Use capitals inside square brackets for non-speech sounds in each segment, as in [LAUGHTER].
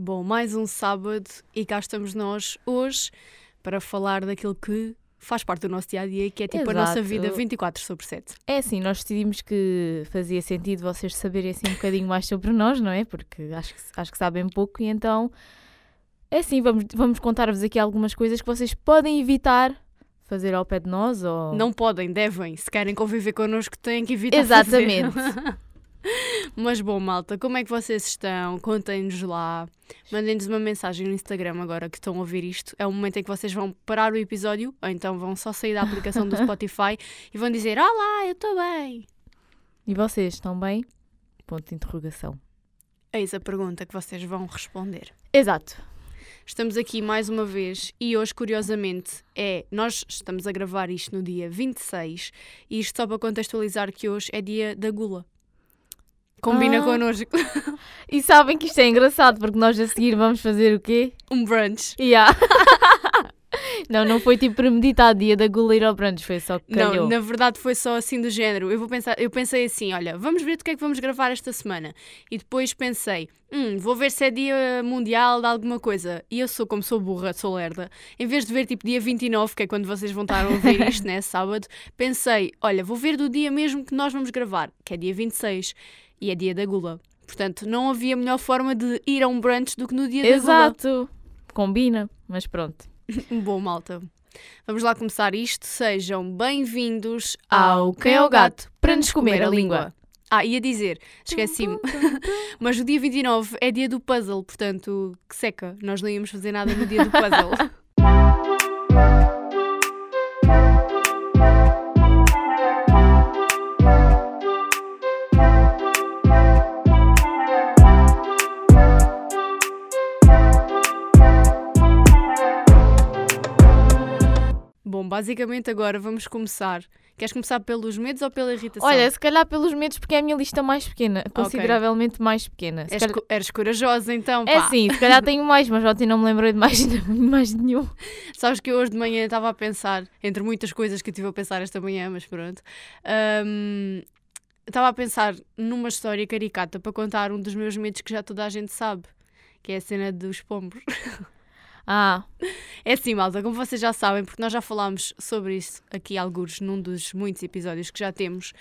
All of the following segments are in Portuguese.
Bom, mais um sábado e cá estamos nós hoje para falar daquilo que faz parte do nosso dia a dia, que é tipo a nossa Exato. vida 24 sobre 7. É assim, nós decidimos que fazia sentido vocês saberem assim um bocadinho mais sobre nós, não é? Porque acho que, acho que sabem pouco e então é assim, vamos, vamos contar-vos aqui algumas coisas que vocês podem evitar fazer ao pé de nós ou... Não podem, devem. Se querem conviver connosco, têm que evitar Exatamente. [LAUGHS] Mas bom, malta, como é que vocês estão? Contem-nos lá. Mandem-nos uma mensagem no Instagram agora que estão a ouvir isto. É o momento em que vocês vão parar o episódio, ou então vão só sair da aplicação do [LAUGHS] Spotify e vão dizer: Olá, eu estou bem. E vocês, estão bem? Ponto de interrogação. Eis a pergunta que vocês vão responder. Exato. Estamos aqui mais uma vez e hoje, curiosamente, é. Nós estamos a gravar isto no dia 26 e isto só para contextualizar que hoje é dia da gula. Combina Ah. connosco. [LAUGHS] E sabem que isto é engraçado porque nós a seguir vamos fazer o quê? Um brunch. Yeah. [LAUGHS] não, não foi tipo premeditado dia da gula ir ao brunch, foi só que calhou. Não, na verdade foi só assim do género. Eu, vou pensar, eu pensei assim: olha, vamos ver do que é que vamos gravar esta semana. E depois pensei: hum, vou ver se é dia mundial de alguma coisa. E eu sou, como sou burra, sou lerda, em vez de ver tipo dia 29, que é quando vocês vão estar a ouvir isto, [LAUGHS] né, sábado, pensei: olha, vou ver do dia mesmo que nós vamos gravar, que é dia 26, e é dia da gula. Portanto, não havia melhor forma de ir a um brunch do que no dia da gula. Exato. Combina, mas pronto. [LAUGHS] Bom, malta. Vamos lá começar isto. Sejam bem-vindos Ao ao Quem é o Gato, para nos comer a língua. Ah, ia dizer, esqueci-me. [LAUGHS] Mas o dia 29 é dia do puzzle, portanto, que seca. Nós não íamos fazer nada no dia do puzzle. [LAUGHS] basicamente agora vamos começar. Queres começar pelos medos ou pela irritação? Olha, se calhar pelos medos, porque é a minha lista mais pequena, consideravelmente mais pequena. És, calhar- eres corajosa então, pá. É sim, se calhar tenho mais, mas ontem não me lembrei de mais, [LAUGHS] mais de nenhum. Sabes que eu hoje de manhã estava a pensar, entre muitas coisas que eu estive a pensar esta manhã, mas pronto. hum, Estava a pensar numa história caricata para contar um dos meus medos que já toda a gente sabe, que é a cena dos pombos. [LAUGHS] Ah, É assim, malta, como vocês já sabem, porque nós já falámos sobre isso aqui alguns num dos muitos episódios que já temos,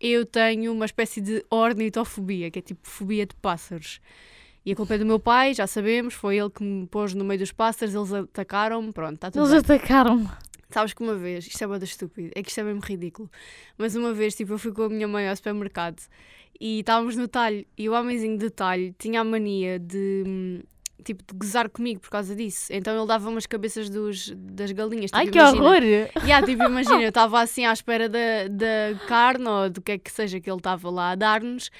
eu tenho uma espécie de ornitofobia, que é tipo fobia de pássaros. E a culpa é do meu pai, já sabemos, foi ele que me pôs no meio dos pássaros, eles atacaram-me, pronto, está tudo eles atacaram-me. Sabes que uma vez, isto é bada estúpido, é que isto é mesmo ridículo, mas uma vez, tipo, eu fui com a minha mãe ao supermercado e estávamos no talho e o homenzinho de talho tinha a mania de, hum, tipo, de gozar comigo por causa disso. Então ele dava umas cabeças dos, das galinhas. Tipo, Ai, que imagina. horror! Yeah, tipo, imagina, eu [LAUGHS] estava assim à espera da, da carne ou do que é que seja que ele estava lá a dar-nos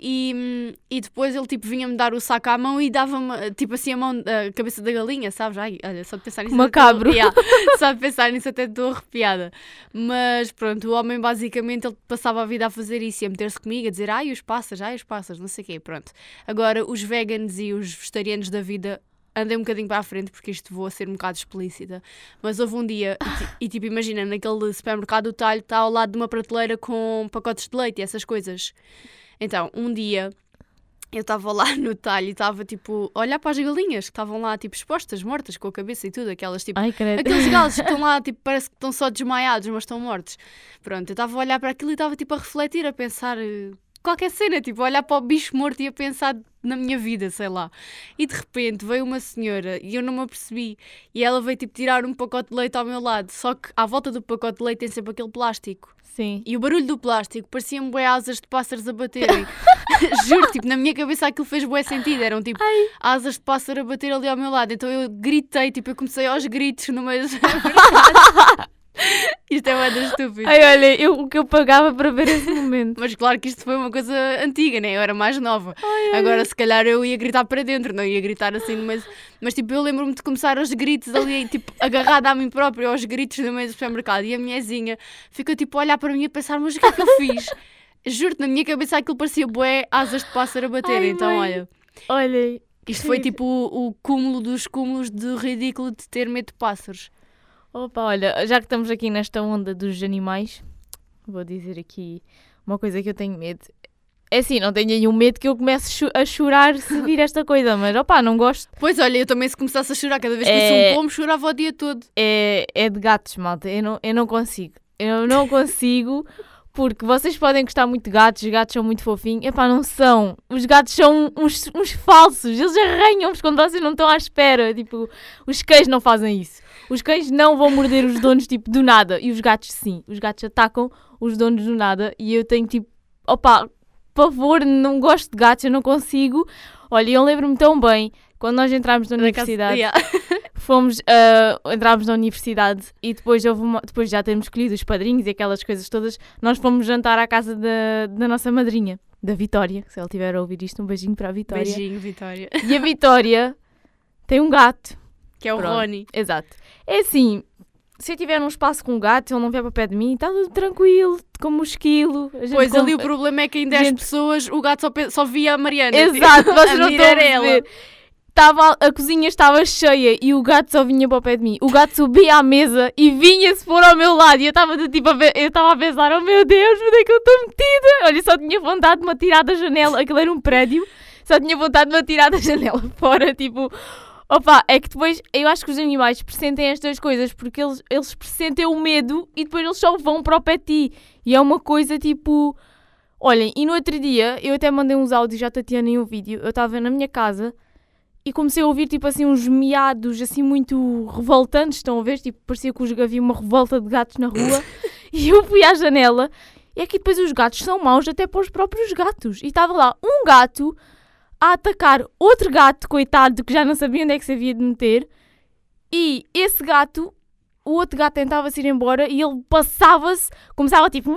e, e depois ele tipo vinha-me dar o saco à mão e dava-me tipo assim a mão, a cabeça da galinha, sabes? Ai, olha, só de pensar nisso. até Macabro. estou- [LAUGHS] Yeah, só de pensar nisso até estou arrepiada. Mas pronto, o homem basicamente ele passava a vida a fazer isso e a meter-se comigo, a dizer ai os pássaros, ai os pássaros, não sei o quê, pronto. Agora os veganos e os vegetarianos da vida andei um bocadinho para a frente porque isto vou a ser um bocado explícita. Mas houve um dia, e, e, tipo, imagina, naquele supermercado o talho está ao lado de uma prateleira com pacotes de leite e essas coisas. Então, um dia eu estava lá no talho e estava tipo a olhar para as galinhas que estavam lá tipo expostas, mortas, com a cabeça e tudo, aquelas tipo. Ai. Aqueles galos que estão lá, [LAUGHS] tipo, parece que estão só desmaiados, mas estão mortos. Pronto, eu estava a olhar para aquilo e estava tipo a refletir, a pensar eh, qualquer cena, tipo, olhar para o bicho morto e a pensar na minha vida, sei lá. E de repente veio uma senhora e eu não me apercebi. E ela veio tipo tirar um pacote de leite ao meu lado. Só que à volta do pacote de leite tem sempre aquele plástico. Sim. E o barulho do plástico parecia-me bué asas de pássaros a baterem. [LAUGHS] Juro, tipo, na minha cabeça aquilo fez bué sentido. Eram tipo asas de pássaro a bater ali ao meu lado. Então eu gritei, tipo, eu comecei aos gritos no meio [LAUGHS] [LAUGHS] Isto é uma das estúpido. Ai, olha, eu, o que eu pagava para ver esse momento. Mas claro que isto foi uma coisa antiga, né? Eu era mais nova. Agora, se calhar, eu ia gritar para dentro, não ia gritar assim meio. Mas, tipo, eu lembro-me de começar aos gritos ali, tipo, agarrada a mim própria, aos gritos no meio do supermercado. E a minhazinha ficou, tipo, a olhar para mim e a pensar: mas o que é que eu fiz? [LAUGHS] Juro-te, na minha cabeça aquilo parecia bué asas de pássaro a bater. Ai, então, mãe. olha, Olha, isto foi tipo o, o cúmulo dos cúmulos de ridículo de ter medo de pássaros. Opa, olha, já que estamos aqui nesta onda dos animais, vou dizer aqui uma coisa que eu tenho medo. É assim, não tenho nenhum medo que eu comece a chorar se [LAUGHS] vir esta coisa, mas opá, não gosto. Pois olha, eu também se começasse a chorar cada vez que é... um pombo, chorava o dia todo. É, é de gatos, malta. Eu não, eu não consigo. Eu não [LAUGHS] consigo, porque vocês podem gostar muito de gatos, os gatos são muito fofinhos. Epá, não são. Os gatos são uns, uns falsos. Eles arranham-vos quando vocês não estão à espera. Tipo, os cães não fazem isso. Os cães não vão morder os donos, tipo, do nada. E os gatos, sim. Os gatos atacam os donos do nada. E eu tenho, tipo, opá, pavor, não gosto de gatos, eu não consigo. Olha, eu lembro-me tão bem, quando nós entramos na Na casa- universidade, Yeah. [LAUGHS] [LAUGHS] fomos, ah, entrámos na universidade e depois, houve uma- depois de já termos escolhido os padrinhos e aquelas coisas todas, nós fomos jantar à casa da, da nossa madrinha, da Vitória. Se ela estiver a ouvir isto, um beijinho para a Vitória. Beijinho, Vitória. E a Vitória tem um gato. Que é o Pronto. Rony. Exato. É assim, se eu tiver num espaço com um gato, ele não vier para pé de mim, está tudo tranquilo, como um esquilo. A gente Pois com- ali o problema é que em 10 gente- pessoas o gato só, pe- só via a Mariana. Exato, [LAUGHS] vocês A não estão a perceber. Estava, a cozinha estava cheia e o gato só vinha para o pé de mim. O gato subia à mesa e vinha-se pôr ao meu lado. E eu estava de tipo a eu estava a pensar: oh meu Deus, onde é que eu estou metida? Olha, só tinha vontade de me atirar da janela. Aquilo era um prédio, só tinha vontade de me atirar da [LAUGHS] janela fora. Tipo, opa, é que depois eu acho que os animais pressentem estas coisas porque eles, eles pressentem o medo e depois eles só vão para o pé de ti. E é uma coisa tipo. Olhem, e no outro dia eu até mandei uns áudios à Tatiana em um vídeo. Eu estava na minha casa e comecei a ouvir tipo assim uns miados assim muito revoltantes. Estão a ver? Tipo, parecia que os- havia uma revolta de gatos na rua. [LAUGHS] e eu fui à janela. E é que depois os gatos são maus até para os próprios gatos. E estava lá um gato a atacar outro gato, coitado, que já não sabia onde é que se havia de meter. E esse gato, o outro gato tentava-se ir embora e ele passava-se, começava tipo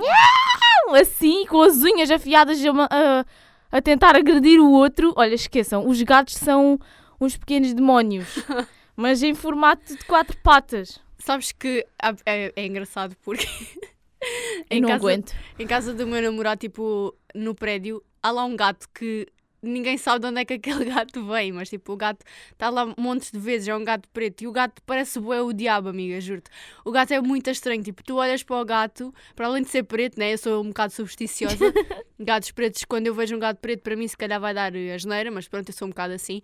assim, com as unhas afiadas a, a- tentar agredir o outro. Olha, esqueçam, os gatos são uns pequenos demónios, [LAUGHS] mas em formato de quatro patas. Sabes que há- é, é engraçado porque [LAUGHS] Eu não aguento. em casa do meu namorado, tipo, no prédio, há lá um gato que ninguém sabe de onde é que aquele [LAUGHS] gato vem, mas tipo, o gato está lá montes de vezes, é um gato preto, e o gato parece bué o diabo, amiga, juro-te. O gato é muito estranho, tipo, tu olhas para o gato, para além de ser preto, né, eu sou um bocado supersticiosa, [LAUGHS] gatos pretos, quando eu vejo um gato preto, para mim se calhar vai dar eh, asneira, mas pronto, eu sou um bocado assim.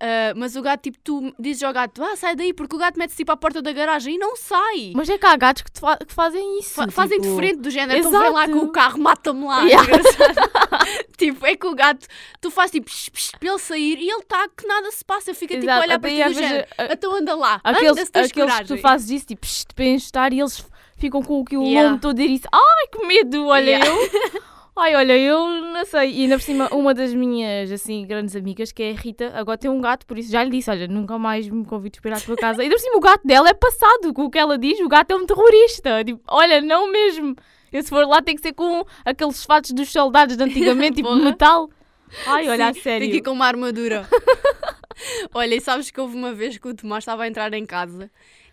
Ah, mas o gato, tipo, tu dizes ao gato, ah, sai daí, porque o gato mete-se tipo à porta da garagem e não sai. Mas é que há gatos que, fa- que fazem isso. Fa- fazem tipo- diferente do género, então vem lá com o carro, mata-me lá. Yeah. [LAUGHS] tipo, é que o gato, tu fazes tipo psh, psh, para ele sair e ele está que nada se passa, fica tipo a olhar para ti do género. a- Então anda lá, Aqueles, anda aqueles que tu fazes isso, tipo, "Shh, para encostar e eles ficam com aquilo Yeah. longo todo dizer isso. Ai, que medo, olha Yeah. eu. [LAUGHS] Ai, olha, eu não sei. E ainda por cima, uma das minhas, assim, grandes amigas, que é a Rita, agora tem um gato, por isso já lhe disse, olha, nunca mais me convido para ir à tua casa. E ainda por cima, o gato dela é passado com o que ela diz, o gato é um terrorista. Tipo, olha, não mesmo. Eu se for lá tem que ser com aqueles fatos dos soldados de antigamente, [LAUGHS] tipo, metal. Ai, olha, a sério. Tem que ir com uma armadura. [LAUGHS] Olha, e sabes que houve uma vez que o Tomás estava a entrar em casa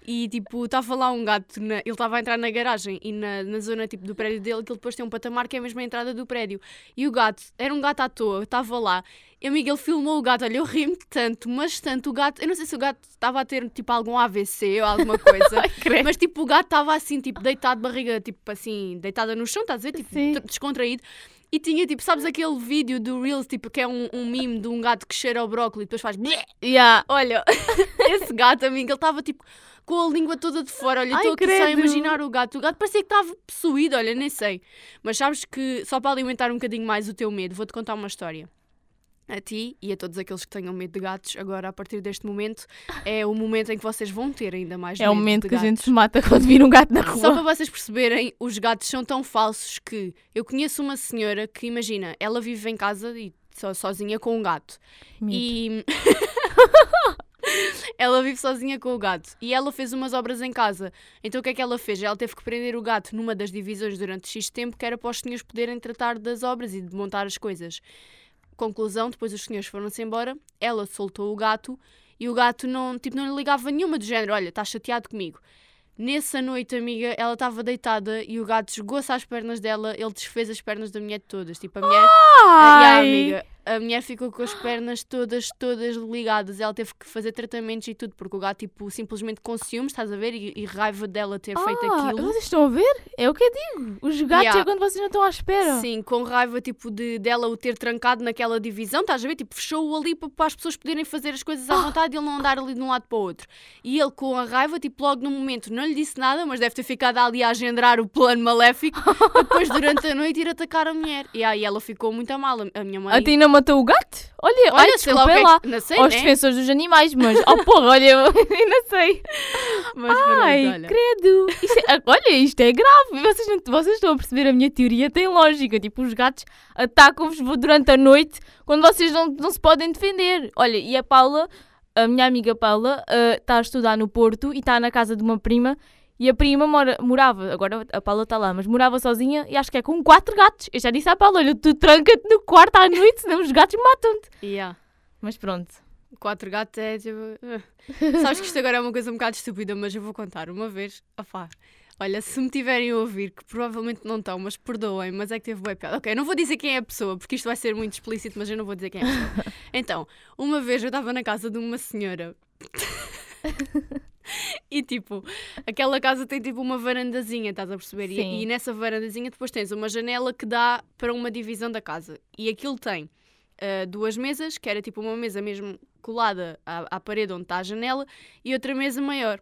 e tipo, estava lá um gato, na- ele estava a entrar na garagem e na, na zona tipo, do prédio dele, que ele depois tem um patamar que é a entrada do prédio. E o gato, era um gato à toa, estava lá. E amiga, ele filmou o gato, olha, eu ri-me tanto, mas tanto o gato, eu não sei se o gato estava a ter tipo algum AVC ou alguma coisa. [LAUGHS] Mas tipo, o gato estava assim, tipo, deitado de barriga, tipo assim, deitada no chão, estás a ver? Tipo, descontraído. E tinha tipo, sabes aquele vídeo do Reels, tipo, que é um, um meme de um gato que cheira ao brócolis e depois faz. Yeah. Olha, [LAUGHS] esse gato, amigo, ele estava tipo com a língua toda de fora. Olha, estou aqui só a credo. imaginar o gato. O gato parecia que estava possuído, olha, nem sei. Mas sabes que, só para alimentar um bocadinho mais o teu medo, vou-te contar uma história. A ti e a todos aqueles que tenham medo de gatos, agora a partir deste momento, é o momento em que vocês vão ter ainda mais É o medo momento de que a gente gatos. se mata quando vir um gato na Só rua. para vocês perceberem, os gatos são tão falsos que eu conheço uma senhora que, imagina, ela vive em casa e só, sozinha com um gato. Medo. E. [LAUGHS] ela vive sozinha com o gato. E ela fez umas obras em casa. Então o que é que ela fez? Ela teve que prender o gato numa das divisões durante X tempo, que era para os senhores poderem tratar das obras e de montar as coisas. Conclusão, depois os senhores foram-se embora, ela soltou o gato e o gato não, tipo, não lhe ligava nenhuma do género, olha, estás chateado comigo. Nessa noite, amiga, ela estava deitada e o gato jogou-se às pernas dela, ele desfez as pernas da mulher todas. Tipo, a mulher. Ai. amiga. A mulher ficou com as pernas todas, todas ligadas. Ela teve que fazer tratamentos e tudo, porque o gato, tipo, simplesmente com ciúmes, estás a ver? E, e raiva dela ter feito Ah, aquilo. Vocês estão a ver? É o que eu digo. Os gatos Yeah. é quando vocês não estão à espera. Sim, com raiva, tipo, de dela o ter trancado naquela divisão, estás a ver? Tipo, fechou-o ali para, as pessoas poderem fazer as coisas à Ah. vontade e ele não andar ali de um lado para o outro. E ele, com a raiva, tipo, logo no momento, não lhe disse nada, mas deve ter ficado ali a agendar o plano maléfico [LAUGHS] depois, durante a noite, ir atacar a mulher. E aí ela ficou muito a mal, a minha mãe. A Tina matou o gato? Olha, Olha, ai, sei lá o que é lá. que- sei, Aos né? defensores dos animais, mas. Oh, porra, olha, [LAUGHS] ainda sei. Mas Ai, olha. credo. Isto é- olha, isto é grave. Vocês, não, vocês estão a perceber a minha teoria? Tem lógica. Tipo, os gatos atacam-vos durante a noite quando vocês não, não se podem defender. Olha, e a Paula, a minha amiga Paula, ah, está a estudar no Porto e está na casa de uma prima. E a prima mora, morava, agora a Paula está lá, mas morava sozinha e acho que é com quatro gatos. Eu já disse à Paula: olha, tu tranca-te no quarto à noite, senão os gatos matam-te. Yeah. Mas pronto. Quatro gatos é tipo. eh. Sabes que isto agora é uma coisa um bocado estúpida, mas eu vou contar uma vez. Opá, olha, se me tiverem a ouvir, que provavelmente não estão, mas perdoem, mas é que teve boa piada. Ok, eu não vou dizer quem é a pessoa, porque isto vai ser muito explícito, mas eu não vou dizer quem é a pessoa. [LAUGHS] Então, uma vez eu estava na casa de uma senhora. [LAUGHS] [LAUGHS] E tipo, aquela casa tem tipo uma varandazinha, estás a perceber? E, e nessa varandazinha depois tens uma janela que dá para uma divisão da casa. E aquilo tem ah, duas mesas, que era tipo uma mesa mesmo colada à, à parede onde está a janela, e outra mesa maior.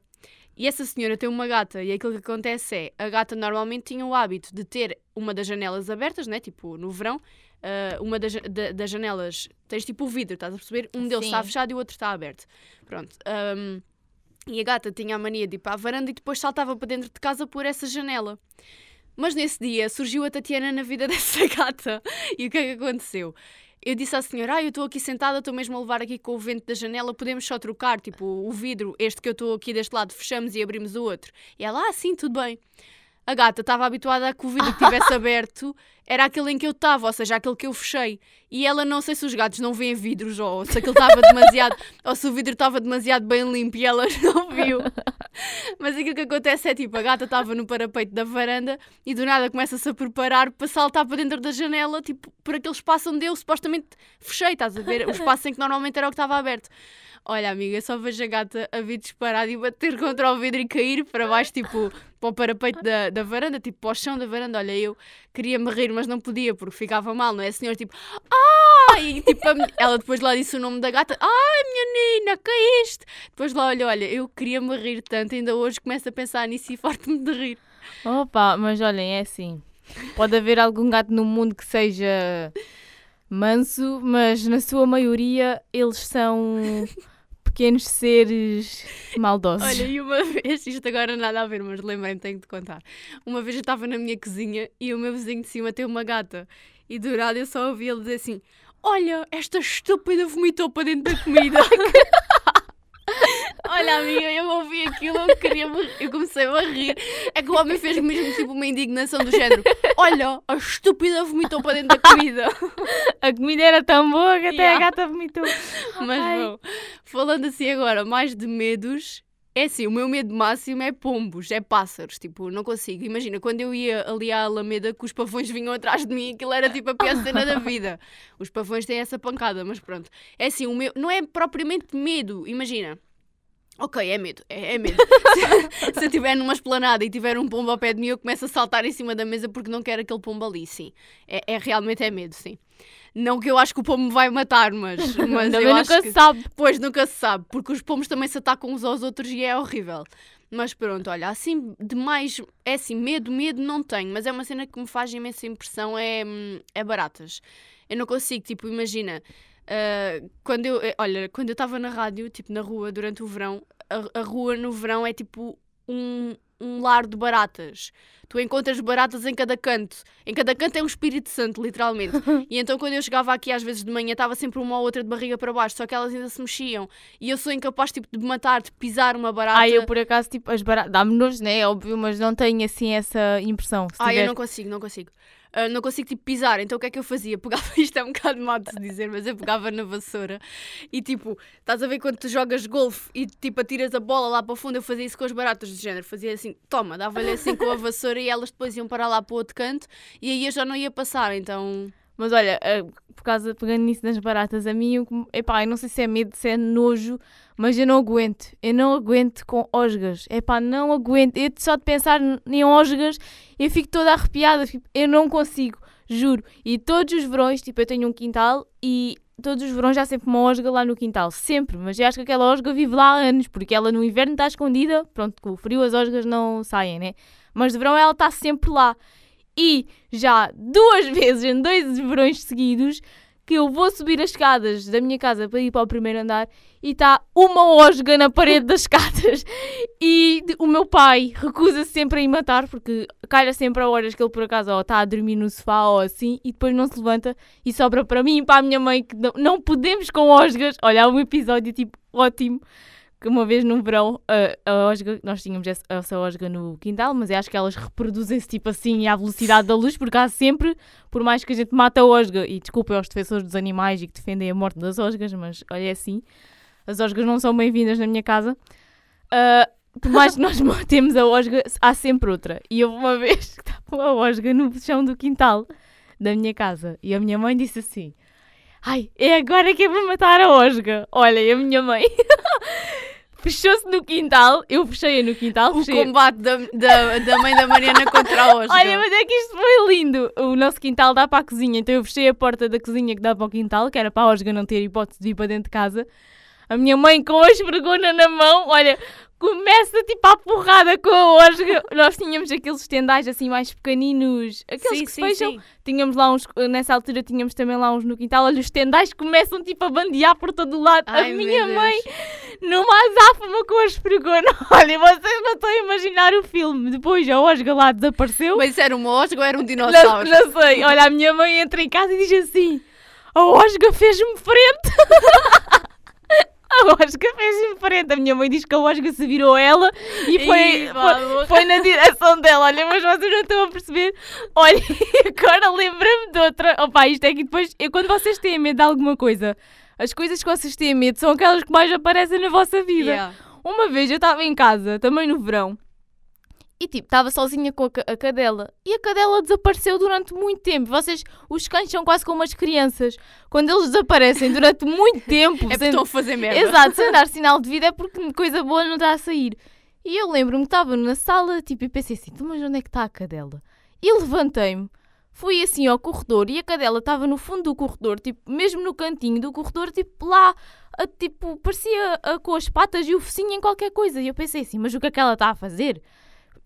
E essa senhora tem uma gata, e aquilo que acontece é, a gata normalmente tinha o hábito de ter uma das janelas abertas, né? Tipo, no verão, ah, uma das, da- das janelas, tens tipo o vidro, estás a perceber? Um deles Sim. está fechado e o outro está aberto. Pronto. ahm, e a gata tinha a mania de ir para a varanda e depois saltava para dentro de casa por essa janela. Mas nesse dia surgiu a Tatiana na vida [LAUGHS] dessa gata. E o que é que aconteceu? Eu disse à senhora, ah, eu estou aqui sentada, estou mesmo a levar aqui com o vento da janela, podemos só trocar, tipo, o vidro, este que eu estou aqui deste lado, fechamos e abrimos o outro. E ela, ah, sim, tudo bem. A gata estava habituada a que o vidro que estivesse [LAUGHS] aberto era aquele em que eu estava, ou seja, aquele que eu fechei. E ela, não sei se os gatos não veem vidros, ou se aquilo estava demasiado, [LAUGHS] ou se o vidro estava demasiado bem limpo e ela [LAUGHS] não viu. Mas aquilo que acontece é tipo, a gata estava no parapeito da varanda e do nada começa-se a preparar para saltar para dentro da janela, tipo, por aquele espaço onde eu supostamente fechei, estás a ver? O espaço em que normalmente era o que estava aberto. Olha, amiga, só vejo a gata a vir disparada e bater [LAUGHS] contra o vidro e cair para baixo, tipo, para o parapeito da, da varanda, tipo, para o chão da varanda. Olha, eu queria me rir, mas não podia porque ficava mal, não é? A senhora, tipo, ah! E tipo, ela depois lá disse o nome da gata, ai, menina, caíste! Depois lá, olha, olha, eu queria me rir tanto, ainda hoje começo a pensar nisso e farto-me de rir. Opa, mas olhem, é assim. Pode haver algum gato no mundo que seja manso, mas na sua maioria eles são pequenos seres maldosos. Olha, e uma [LAUGHS] vez, isto agora nada a ver, mas lembrei-me, tenho de contar. Uma vez eu estava na minha cozinha e o meu vizinho de cima tem uma gata. E do nada eu só ouvi ele dizer assim: Olha, esta estúpida vomitou para dentro da comida. [LAUGHS] Olha, amiga, eu ouvi aquilo, eu queria eu comecei a rir. É que o homem fez mesmo tipo uma indignação do género: Olha, a estúpida vomitou para dentro da comida. A comida era tão boa que até Yeah. a gata vomitou. Mas Ai. bom, falando assim agora, mais de medos, é assim, o meu medo máximo é pombos, é pássaros, tipo, não consigo. Imagina, quando eu ia ali à Alameda que os pavões vinham atrás de mim, aquilo era tipo a pior cena da vida. Os pavões têm essa pancada, mas pronto. É assim, o meu, não é propriamente medo, imagina. Ok, é medo, é, é medo. [LAUGHS] se, se eu estiver numa esplanada e tiver um pombo ao pé de mim, eu começo a saltar em cima da mesa porque não quero aquele pombo ali, sim. É, é realmente é medo, sim. Não que eu acho que o pombo me vai matar, mas, [LAUGHS] mas eu nunca acho que... se sabe. Pois nunca se sabe, porque os pomos também se atacam uns aos outros e é horrível. Mas pronto, olha, assim, de mais. É assim, medo, medo não tenho, mas é uma cena que me faz imensa impressão: é, hum, é baratas. Eu não consigo, tipo, imagina. Ah, quando eu, eh, olha, quando eu estava na rádio, tipo, na rua durante o verão, a, a rua no verão é tipo um, um lar de baratas. Tu encontras baratas em cada canto. Em cada canto é um Espírito Santo, literalmente. [LAUGHS] e então quando eu chegava aqui às vezes de manhã estava sempre uma ou outra de barriga para baixo, só que elas ainda se mexiam. E eu sou incapaz tipo, de matar, de pisar uma barata. Ai, eu por acaso, tipo, as baratas. Dá-me nojo, né? É óbvio, mas não tenho assim essa impressão. Ah, eu tiver- não consigo, não consigo. Ah, não consigo tipo pisar, então o que é que eu fazia? [LAUGHS] Pegava, isto é um bocado mal de se dizer, mas eu pegava na vassoura. E tipo, estás a ver quando tu jogas golfe e tipo atiras a bola lá para o fundo, eu fazia isso com as baratas do género, fazia assim, toma, dava-lhe assim com a vassoura e elas depois iam para lá para o outro canto e aí eu já não ia passar, então Mas olha, eh, por causa, pegando nisso das baratas, a mim, epá, eu não sei se é medo, se é nojo, mas eu não aguento. Eu não aguento com osgas. Epá, não aguento. Eu só de pensar em osgas, eu fico toda arrepiada. Eu não consigo, juro. E todos os verões, tipo, eu tenho um quintal e todos os verões há sempre uma osga lá no quintal. Sempre. Mas eu acho que aquela osga vive lá há anos, porque ela no inverno está escondida. Pronto, com o frio as osgas não saem, né? Mas de verão ela está sempre lá. E já duas [LAUGHS] vezes em dois verões seguidos que eu vou subir as escadas da minha casa para ir para o primeiro andar e está uma osga na parede das [LAUGHS] escadas. E o meu pai recusa-se sempre a ir matar porque calha sempre a horas que ele por acaso está a dormir no sofá ou assim e depois não se levanta e sobra para mim e para a minha mãe que não, não podemos com osgas. Olha, há um episódio tipo ótimo que uma vez no verão a, a osga, nós tínhamos essa, osga no quintal, mas acho que elas reproduzem-se tipo assim à velocidade da luz, porque há sempre, por mais que a gente mata a osga, e desculpem aos defensores dos animais e que defendem a morte das osgas, mas olha é assim, as osgas não são bem-vindas na minha casa. Ah, por mais que nós [LAUGHS] matemos a osga, há sempre outra. E houve uma vez que estava a osga no chão do quintal da minha casa, e a minha mãe disse assim: Ai, é agora que é para matar a osga. Olha, e a minha mãe [LAUGHS] fechou-se no quintal, eu fechei-a no quintal. O fechei- combate da, da, da mãe da Mariana contra a Osga. Olha, mas é que isto foi lindo. O nosso quintal dá para a cozinha, então eu fechei a porta da cozinha que dá para o quintal, que era para a Osga não ter hipótese de ir para dentro de casa. A minha mãe com a esfregona na mão, olha, começa tipo a porrada com a Osga. Nós tínhamos aqueles estendais assim mais pequeninos, aqueles sim, que se sim, fecham. sim. Tínhamos lá uns, nessa altura tínhamos também lá uns no quintal. Olha, os tendais começam tipo a bandear por todo o lado. Ai, a minha mãe numa azáfama com a esfregona. [LAUGHS] Olha, vocês não estão a imaginar o filme. Depois a Osga lá desapareceu. Mas era uma Osga ou era um Não, dinossauro? não sei. Olha, a minha mãe entra em casa e diz assim: A Osga fez-me frente. [LAUGHS] A Osga fez-me frente. A minha mãe diz que a Osga se virou ela e foi, foi, foi na direção dela. Olha, mas vocês não estão a perceber. Olha, [LAUGHS] agora lembra-me de outra. Opa, isto é que depois, eu, quando vocês têm medo de alguma coisa, as coisas que vocês têm medo são aquelas que mais aparecem na vossa vida. Yeah. Uma vez eu estava em casa, também no verão, e tipo, estava sozinha com a, a cadela. E a cadela desapareceu durante muito tempo. Vocês, os cães são quase como as crianças. Quando eles desaparecem durante muito [LAUGHS] tempo, É porque sem- estão a fazer merda. Exato, sem dar [LAUGHS] sinal de vida é porque coisa boa não está a sair. E eu lembro-me que estava na sala, tipo, e pensei assim, "Então, mas onde é que está a cadela? E levantei-me, fui assim ao corredor e a cadela estava no fundo do corredor, tipo, mesmo no cantinho do corredor, tipo, lá, a- tipo, parecia a- com as patas e o focinho em qualquer coisa. E eu pensei assim, mas o que é que ela está a fazer?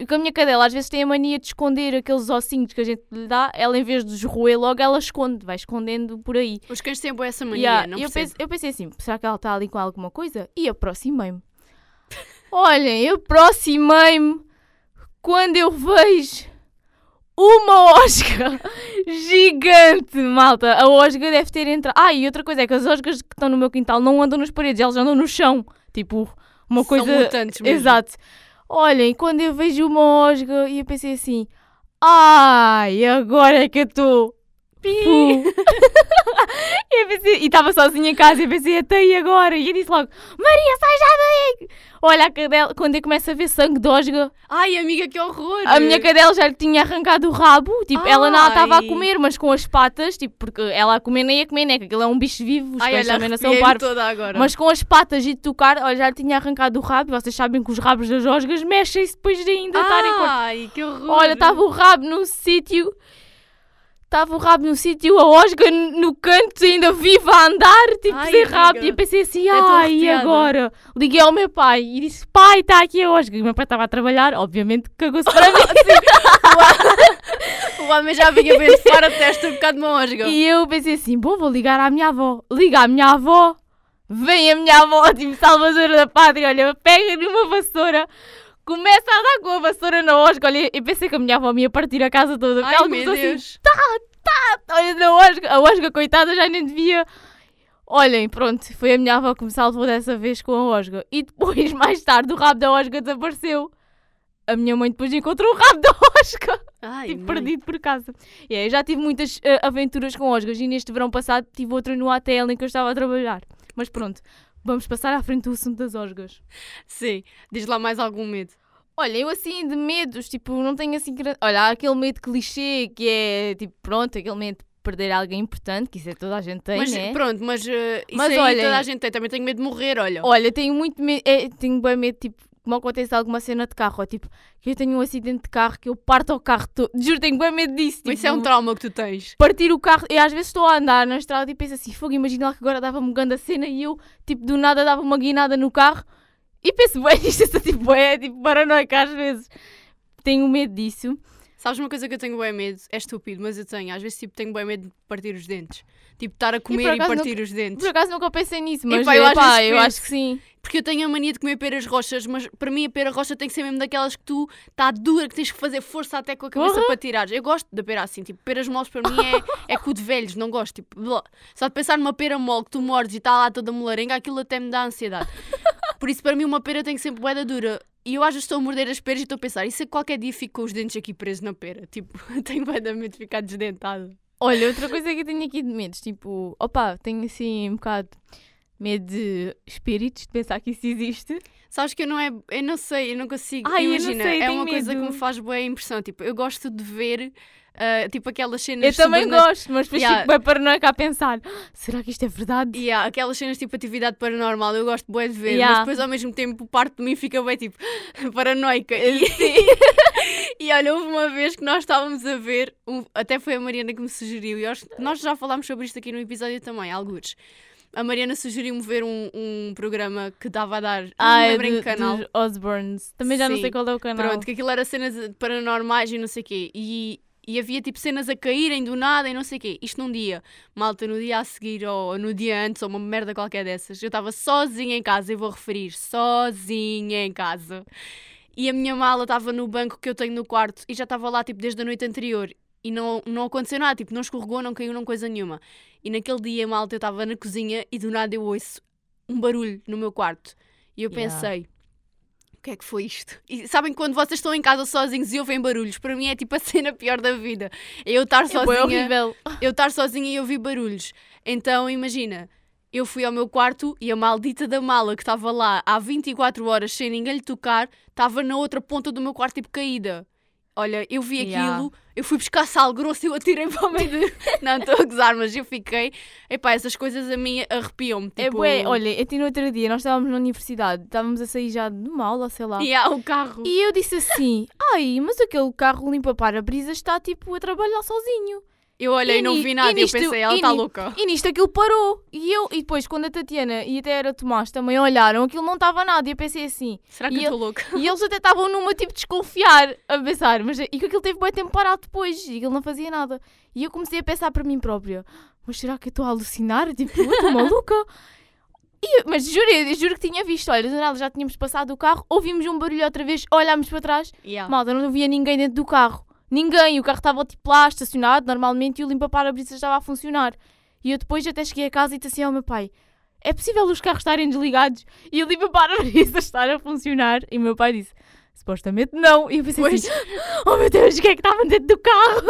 E com a minha cadela às vezes tem a mania de esconder aqueles ossinhos que a gente lhe dá, ela em vez de os roer logo, ela esconde, vai escondendo por aí. Os cães têm boa essa mania, Yeah, não eu, pense- eu pensei assim, será que ela está ali com alguma coisa? E aproximei-me. [LAUGHS] Olhem, eu aproximei-me quando eu vejo uma osga [LAUGHS] gigante, malta. A osga deve ter entrado. Ah, e outra coisa é que as osgas que estão no meu quintal não andam nas paredes, elas andam no chão. Tipo, uma São coisa. mutantes mesmo. Exato. Olhem, quando eu vejo uma osga eu pensei assim, ai, agora é que eu estou. Fu. [LAUGHS] E pensei- E estava sozinha em casa e pensei, até aí agora? E eu disse logo, Maria, sai já daí! Olha, a cadela, quando eu começo a ver sangue de osga, Ai, amiga, que horror! a minha cadela já lhe tinha arrancado o rabo. Tipo, ela não estava a Ai. comer, mas com as patas, tipo, porque ela a comer nem ia comer, né? Que aquilo é um bicho vivo, os Ai, olha, também não são parvos. toda agora. Mas com as patas e de tocar, olha, já lhe tinha arrancado o rabo. E vocês sabem que os rabos das osgas mexem-se depois de ainda estarem. Ai, que horror! Olha, estava o rabo num sítio. Estava o rabo num sítio, a osga no canto, ainda viva a andar, tipo, Ai, sem rabo. E eu pensei assim, Eu ai, e arrepiada." agora? Liguei ao meu pai e disse, pai, está aqui a osga. E o meu pai estava a trabalhar, obviamente cagou-se para mim. [LAUGHS] O homem já vinha ver de fora testa um bocado de uma osga. e eu pensei assim, bom, vou ligar à minha avó. Liga à minha avó. Vem a minha avó, tipo, salvadora da pátria, olha, pega-lhe uma vassoura. Começa a dar com a vassoura na osga. Olha, eu pensei que a minha avó me ia partir a casa toda. Ai, ela começou assim, Deus. Olha, na Osga, a Osga, coitada, já nem devia. Olhem, pronto, foi a minha avó que me salvou dessa vez com a Osga. E depois, [LAUGHS] mais tarde, o rabo da Osga desapareceu. A minha mãe depois encontrou o rabo [LAUGHS] da Osga, Ai, tipo, perdido por casa. E já tive muitas eh, aventuras com Osgas e neste verão passado tive outra no ATL em que eu estava a trabalhar. Mas pronto, vamos passar à frente do assunto das Osgas. Sim, diz lá mais algum medo. Olha, eu assim de medos, tipo, não tenho assim. gra- Olha, há aquele medo clichê que é tipo, pronto, aquele medo perder alguém importante, que isso é toda a gente tem, mas né? pronto, mas uh, isso Mas aí olhem- toda a gente tem. Também tenho medo de morrer, olha. Olha, tenho muito medo, é, tenho bem medo, tipo, como acontece alguma cena de carro, ou tipo, que eu tenho um acidente de carro que eu parto o carro todo. [LAUGHS] Juro, tenho bem medo disso. Tipo, Mas isso é um trauma que tu tens. partir o carro. E às vezes estou a andar na estrada e penso assim, fogo, imagina lá que agora dava-me grande a cena e eu, tipo, do nada dava uma guinada no carro e penso, bem, isto é tipo, é tipo paranoica às vezes. Tenho medo disso. Sabes uma coisa que eu tenho bem medo? É estúpido, mas eu tenho. Às vezes tipo, tenho bem medo de partir os dentes. Tipo, estar a comer e, acaso partir os dentes. Por acaso nunca pensei nisso, mas Epá, eu eu acho que sim. Porque eu tenho a mania de comer peras roxas, mas para mim a pera roxa tem que ser mesmo daquelas que tu está dura, que tens que fazer força até com a cabeça Porra. para tirares. Eu gosto da pera assim, tipo, peras moles para mim é, é cu de velhos, não gosto. Tipo, blá. só de pensar numa pera mole que tu mordes e está lá toda molarenga, aquilo até me dá ansiedade. Por isso, para mim, uma pera tem que ser boeda dura. E eu às vezes estou a morder as peras e estou a pensar, e se qualquer dia fico com os dentes aqui presos na pera? Tipo, [LAUGHS] tenho de medo de ficar desdentado. Olha, outra coisa que eu tenho aqui de medos, tipo, opa, tenho assim um bocado medo de espíritos, de pensar que isso existe. Sabes que eu não é, eu não sei, eu não consigo. Ai, Imagina, sei, é uma coisa que medo. me faz boa impressão. Tipo, eu gosto de ver ah, tipo aquelas cenas Eu também gosto, mas depois Yeah. fico bem paranoica a pensar, "Ah, será que isto é verdade? E há aquelas cenas tipo atividade paranormal, eu gosto bué de ver, Yeah. mas depois ao mesmo tempo parte de mim fica bem tipo [LAUGHS] paranoica. E, [LAUGHS] e olha, houve uma vez que nós estávamos a ver, até foi a Mariana que me sugeriu, e nós já falámos sobre isto aqui no episódio também, alguns. A Mariana sugeriu-me ver um, um programa que dava a dar, não Ah, me é lembro em do- que canal. dos Osborns. Também já não Sim. sei qual é o canal. Pronto, que aquilo era cenas paranormais e não sei o quê. E, e havia tipo cenas a caírem do nada e não sei o quê. Isto num dia. Malta, no dia a seguir ou no dia antes ou uma merda qualquer dessas. Eu estava sozinha em casa, eu vou referir, sozinha em casa. E a minha mala estava no banco que eu tenho no quarto e já estava lá tipo desde a noite anterior. E não, não aconteceu nada, tipo, não escorregou, não caiu, não coisa nenhuma. E naquele dia, malta, eu estava na cozinha e do nada eu ouço um barulho no meu quarto. E eu Yeah. pensei, o que é que foi isto? E sabem quando vocês estão em casa sozinhos e ouvem barulhos? Para mim é tipo a [LAUGHS] cena pior da vida. É eu estar É sozinha, horrível. eu estar sozinha e ouvir barulhos. Então imagina, eu fui ao meu quarto e a maldita da mala que estava lá há 24 horas sem ninguém lhe tocar, estava na outra ponta do meu quarto tipo caída. Olha, eu vi Yeah. aquilo, eu fui buscar sal grosso e eu atirei [LAUGHS] para o meio de... [LAUGHS] Não, estou a gozar, mas eu fiquei... Epá, essas coisas a mim arrepiam-me. Tipo... É bué, olha, eu tinha no outro dia, nós estávamos na universidade, estávamos a sair já de uma aula, sei lá. E há o carro. E eu disse assim, ai, mas aquele carro limpa para-brisas está tipo a trabalhar sozinho. Eu olhei e não vi nada e e eu nisto- pensei, ela está louca. E nisto aquilo parou. E eu, e depois quando a Tatiana e até era Tomás também olharam, aquilo não estava nada. E eu pensei assim, Será que eu estou louca? E eles até estavam numa tipo desconfiar, a pensar, mas e que aquilo teve bem tempo parado depois e aquilo não fazia nada. E eu comecei a pensar para mim própria, mas será que eu estou a alucinar? Tipo, eu estou maluca? Mas juro, eu juro que tinha visto, olha, do nada já tínhamos passado o carro, ouvimos um barulho outra vez, olhámos para trás, Yeah. malta, não havia ninguém dentro do carro. Ninguém, o carro estava tipo lá estacionado normalmente e o limpa-para-brisas estava a funcionar. E eu depois até cheguei a casa e disse assim ao meu pai: É possível os carros estarem desligados e o limpa-para-brisas [LAUGHS] estar a funcionar? E o meu pai disse: Supostamente não. E eu pensei Pois. assim: [LAUGHS] Oh meu Deus, o que é que estava dentro do carro?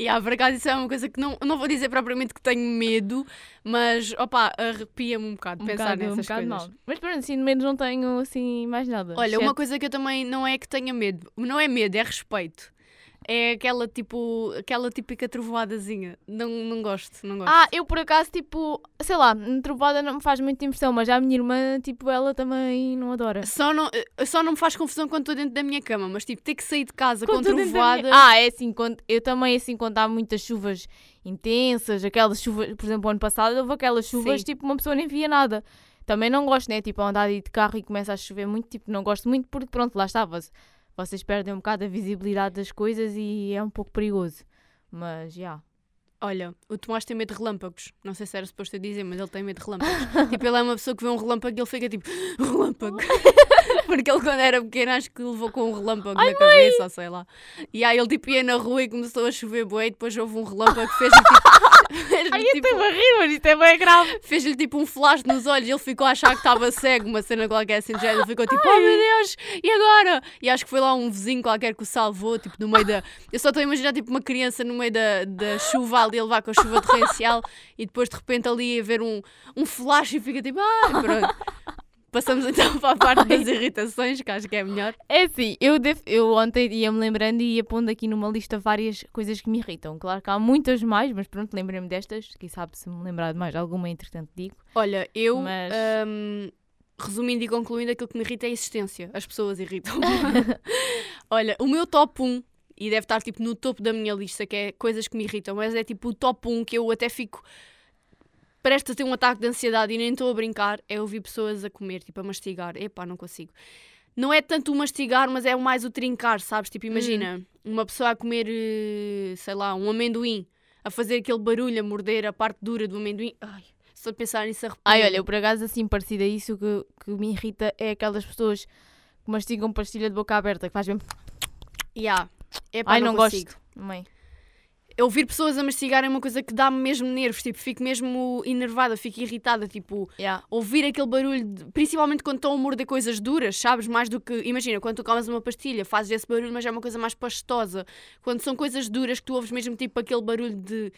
Yeah, [LAUGHS] por acaso isso é uma coisa que não, não vou dizer propriamente que tenho medo, mas opa, arrepia-me um bocado pensar bocado- nessas bocado coisas. mal. Mas pronto, assim, de menos não tenho assim mais nada. Olha, uma exceto- coisa que eu também não é que tenha medo, não é medo, é respeito. É aquela tipo, aquela típica trovoadazinha. Não, não gosto, não gosto. Ah, eu por acaso, tipo, sei lá, trovada não me faz muita impressão, mas já a minha irmã, tipo, ela também não adora. Só não, eh, só não me faz confusão quando estou dentro da minha cama, mas tipo, ter que sair de casa Quando com trovoada. minha- Ah, é assim, quando, eu também, assim, quando há muitas chuvas intensas, aquelas chuvas, por exemplo, ano passado houve aquelas chuvas, Sim. tipo, uma pessoa nem via nada. Também não gosto, né? Tipo, a andar de carro e começa a chover muito, tipo, não gosto muito porque, pronto, lá estava. Vocês perdem um bocado a visibilidade das coisas e é um pouco perigoso. Mas, já. Olha, o Tomás tem medo de relâmpagos. Não sei se era suposto eu dizer, mas ele tem medo de relâmpagos. [LAUGHS] tipo, ele é uma pessoa que vê um relâmpago e ele fica tipo, relâmpago. [LAUGHS] Porque ele, quando era pequeno, acho que levou com um relâmpago na cabeça, ou sei lá. E aí ele tipo ia na rua e começou a chover bué e depois houve um relâmpago que fez-lhe tipo. Ai, eu tipo, estou a rir, mas isto é bem grave. fez-lhe tipo um flash nos olhos e ele ficou a achar que estava cego, uma cena qualquer assim de género. Ele ficou tipo, oh meu Deus, e agora? E acho que foi lá um vizinho qualquer que o salvou, tipo, no meio da. Eu só estou a imaginar tipo uma criança no meio da, da chuva ali a levar com a chuva torrencial e depois de repente ali a ver um, um flash e fica tipo, ah, pronto. Passamos então para a parte das [LAUGHS] irritações, que acho que é melhor. É assim, eu, eu ontem ia-me lembrando e ia pondo aqui numa lista várias coisas que me irritam. Claro que há muitas mais, mas pronto, lembrei-me destas. Quem sabe se me lembrar de mais alguma, entretanto digo. Olha, eu, Mas- hum, resumindo e concluindo, aquilo que me irrita é a existência. As pessoas irritam. [LAUGHS] Olha, o meu top 1, e deve estar tipo no topo da minha lista, que é coisas que me irritam, mas é tipo o top 1 que eu até fico prestes a ter um ataque de ansiedade e nem estou a brincar, é ouvir pessoas a comer, tipo a mastigar. Epá, não consigo. Não é tanto o mastigar, mas é mais o trincar, sabes? Tipo, imagina, uma pessoa a comer, eh, sei lá, um amendoim, a fazer aquele barulho, a morder a parte dura do amendoim. Ai, só de pensar nisso arrepio. Ai, olha, eu por acaso assim parecido a isso, o que, que me irrita é aquelas pessoas que mastigam pastilha de boca aberta, que faz mesmo. Yeah. Epá, Ai, não, não, consigo. gosto. Mãe. Ouvir pessoas a mastigar é uma coisa que dá-me mesmo nervos, tipo, fico mesmo enervada, fico irritada, tipo, Yeah. ouvir aquele barulho, de- principalmente quando estão a morder coisas duras, sabes? Mais do que, imagina, quando tu comes uma pastilha, fazes esse barulho, mas é uma coisa mais pastosa. Quando são coisas duras que tu ouves mesmo, tipo, aquele barulho de.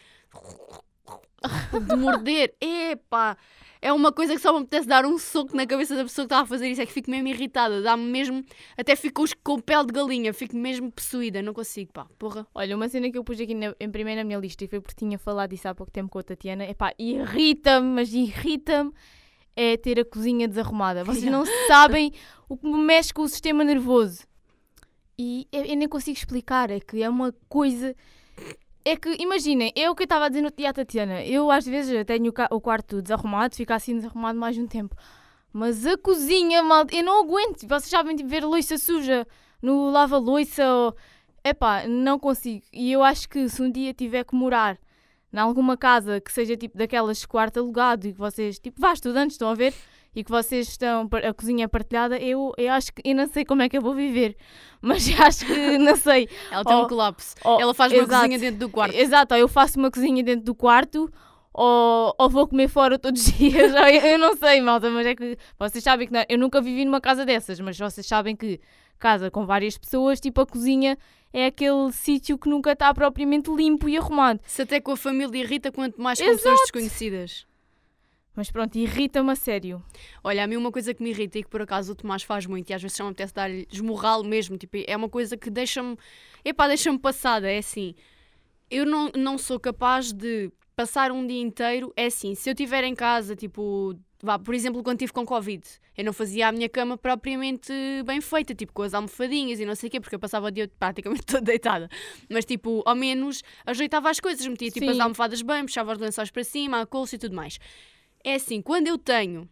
De morder, [LAUGHS] epá! É uma coisa que só me apetece dar um soco na cabeça da pessoa que está a fazer isso, é que fico mesmo irritada, dá-me mesmo. Até fico com pele de galinha, fico mesmo possuída, não consigo, pá, porra. Olha, uma cena que eu pus aqui na- em primeiro na minha lista e foi porque tinha falado disso há pouco tempo com a Tatiana. Epá, irrita-me, mas irrita-me é ter a cozinha desarrumada. Vocês não [LAUGHS] sabem o que me mexe com o sistema nervoso. E eu, eu nem consigo explicar, é que é uma coisa... É que, imaginem, é o que eu estava a dizer no dia Tatiana. Eu, às vezes, eu tenho o, quarto desarrumado, fica assim desarrumado mais um tempo. Mas a cozinha, mal, eu não aguento. Vocês sabem tipo, ver louça suja no lava-louça ou... Epá, não consigo. E eu acho que se um dia tiver que morar em alguma casa que seja tipo daquelas quarto alugado e que vocês, tipo, vá estudantes, estão a ver? E que vocês estão, a cozinha partilhada, eu, eu acho que, eu não sei como é que eu vou viver. [LAUGHS] Mas acho que, não sei. Ela tem um Oh, colapso. oh, Ela faz uma exato. cozinha dentro do quarto. Exato, ou eu faço uma cozinha dentro do quarto ou, ou vou comer fora todos os [LAUGHS] dias. ou eu, eu não sei, malta, mas é que vocês sabem que não- eu nunca vivi numa casa dessas, mas vocês sabem que casa com várias pessoas, tipo a cozinha é aquele sítio que nunca está propriamente limpo e arrumado. Se até com a família irrita, quanto mais com Exato. pessoas desconhecidas. Mas pronto, irrita-me a sério. Olha, a mim uma coisa que me irrita e que por acaso o Tomás faz muito e às vezes só me apetece dar-lhe esmurrá-lo mesmo, tipo, é uma coisa que deixa-me, epá, deixa-me passada, é assim, eu não, não sou capaz de passar um dia inteiro, é assim, se eu estiver em casa, tipo, vá, por exemplo, quando estive com Covid, eu não fazia a minha cama propriamente bem feita, tipo, com as almofadinhas e não sei o quê, porque eu passava o dia praticamente [LAUGHS] toda deitada, mas tipo, ao menos ajeitava as coisas, metia tipo as almofadas bem, puxava os lençóis para cima, a colcha e tudo mais. É assim, quando eu tenho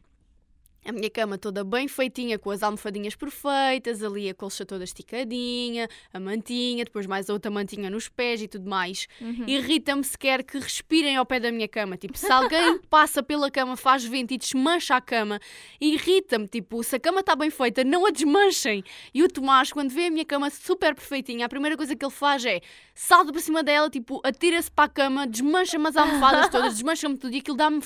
a minha cama toda bem feitinha, com as almofadinhas perfeitas, ali a colcha toda esticadinha, a mantinha, depois mais outra mantinha nos pés e tudo mais. Irrita-me sequer que respirem ao pé da minha cama. Tipo, se alguém [LAUGHS] passa pela cama, faz vento e desmancha a cama, irrita-me. Tipo, se a cama está bem feita, não a desmanchem. E o Tomás, quando vê a minha cama super perfeitinha, a primeira coisa que ele faz é salta por cima dela, tipo, atira-se para a cama, desmancha-me as almofadas todas, [LAUGHS] desmancha-me tudo e aquilo dá-me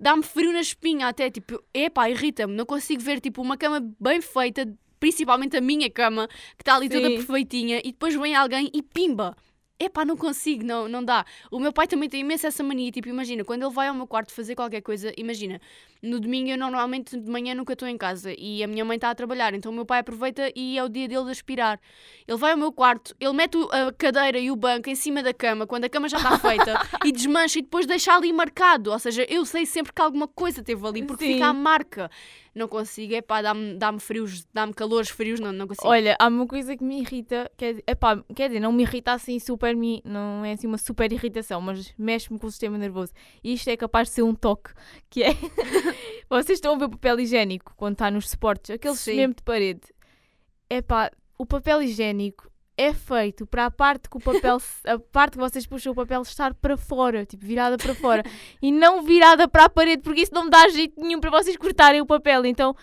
dá-me frio na espinha até, tipo, epá, irrita-me, não consigo ver, tipo, uma cama bem feita, principalmente a minha cama, que está ali toda Sim. perfeitinha, e depois vem alguém e pimba. Epá, não consigo, não, não dá. O meu pai também tem imensa essa mania, tipo, imagina, quando ele vai ao meu quarto fazer qualquer coisa, imagina, no domingo eu normalmente de manhã nunca estou em casa e a minha mãe está a trabalhar, então o meu pai aproveita e é o dia dele de aspirar. Ele vai ao meu quarto, ele mete a cadeira e o banco em cima da cama, quando a cama já está feita, [LAUGHS] e desmancha e depois deixa ali marcado. Ou seja, eu sei sempre que alguma coisa teve ali, porque Sim. fica a marca. Não consigo, epá, dá-me dá frios, dá-me calores frios, não, não consigo. Olha, há uma coisa que me irrita, quer, epá, quer dizer, não me irrita assim super, me- não é assim uma super irritação, mas mexe-me com o sistema nervoso. E isto é capaz de ser um toque, que é, [LAUGHS] vocês estão a ver o papel higiênico quando está nos suportes, aqueles Sim. mesmo de parede. Epá, o papel higiênico é feito para a parte que o papel, a parte que vocês puxam o papel estar para fora, tipo virada para fora, [LAUGHS] e não virada para a parede, porque isso não me dá jeito nenhum para vocês cortarem o papel. Então,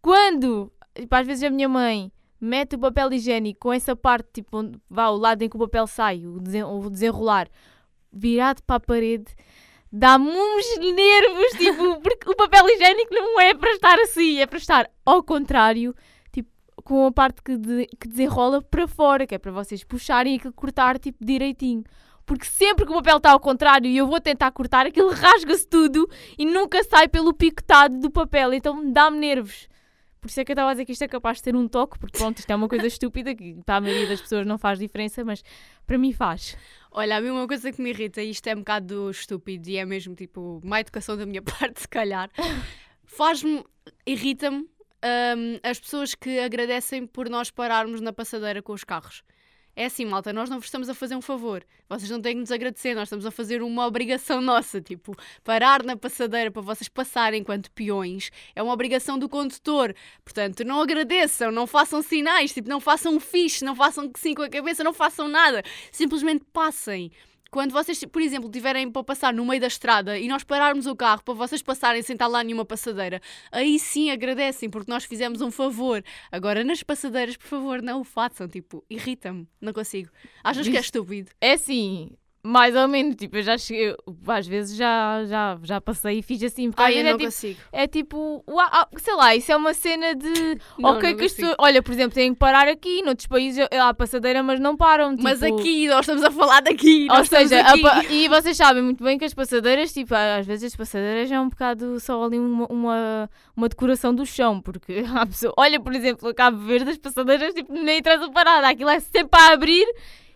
quando, tipo, às vezes a minha mãe mete o papel higiênico com essa parte, tipo, onde vá o lado em que o papel sai, o, desen- o desenrolar, virado para a parede, dá-me uns nervos, [LAUGHS] tipo, porque o papel higiênico não é para estar assim, é para estar ao contrário, com a parte que, de- que desenrola para fora, que é para vocês puxarem e cortar, tipo, direitinho. Porque sempre que o papel está ao contrário e eu vou tentar cortar, aquilo [LAUGHS] rasga-se tudo e nunca sai pelo picotado do papel, então dá-me nervos. Por isso é que eu estava a dizer que isto é capaz de ter um toque, porque pronto, isto é uma coisa [LAUGHS] estúpida que para a maioria das pessoas não faz diferença, mas para mim faz. Olha, a mim uma coisa que me irrita, e isto é um bocado estúpido e é mesmo tipo má educação da minha [LAUGHS] parte, se calhar, faz-me, irrita-me hum, as pessoas que agradecem por nós pararmos na passadeira com os carros. É assim, malta, nós não vos estamos a fazer um favor. Vocês não têm que nos agradecer, nós estamos a fazer uma obrigação [LAUGHS] nossa. Tipo, parar na passadeira para vocês passarem enquanto peões é uma obrigação do condutor. Portanto, não agradeçam, não façam sinais, tipo, não façam um fixe, não façam sim com a cabeça, não façam nada. Simplesmente passem. Quando vocês, por exemplo, tiverem para passar no meio da estrada e nós pararmos o carro para vocês passarem sem estar lá nenhuma passadeira, aí sim agradecem, porque nós fizemos um favor. Agora, nas passadeiras, por favor, não o façam. Tipo, irrita-me. Não consigo. Achas que é estúpido? É assim, mais ou menos, tipo, eu já cheguei, às vezes já, já, já passei e fiz assim, porque às eu vezes não é tipo, consigo. é tipo, uau, ah, sei lá, isso é uma cena de, Não, ok, não que as pessoas, olha, por exemplo, têm que parar aqui, noutros países há a passadeira, mas não param, tipo, Mas aqui, nós estamos a falar daqui. ou seja, a e vocês sabem muito bem que as passadeiras, tipo, às vezes as passadeiras é um bocado só ali uma, uma, uma decoração do chão, porque [LAUGHS] a pessoa, olha, por exemplo, a Cabo Verde, as passadeiras, tipo, nem interessa parada, aquilo é sempre a abrir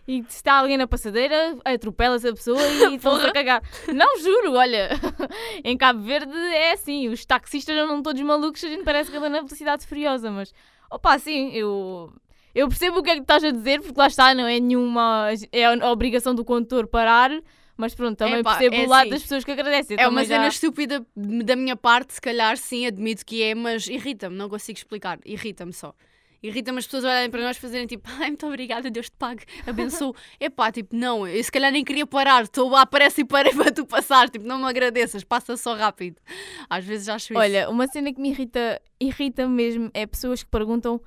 e se está alguém na passadeira, atropela-se a pessoa e [LAUGHS] estão-se a cagar. Não, juro, olha, [LAUGHS] em Cabo Verde é assim, os taxistas andam todos malucos, a gente parece que anda na velocidade furiosa, mas, opa, sim, eu... Eu percebo o que é que estás a dizer, porque lá está, não é nenhuma. É a obrigação do condutor parar, mas pronto, também Epá, percebo é o lado assim, das pessoas que agradecem. É uma cena já- estúpida da minha parte, se calhar sim, admito que é, mas irrita-me, não consigo explicar, irrita-me só. Irrita-me as pessoas olharem para nós fazerem tipo, ai, muito obrigada, Deus te pague, abençoe. [LAUGHS] Epá, tipo, não, eu se calhar nem queria parar, estou lá, aparece e parei [LAUGHS] para tu passar, tipo, não me agradeças, passa só rápido. Às vezes acho isso. Olha, uma cena que me irrita, irrita mesmo é pessoas que perguntam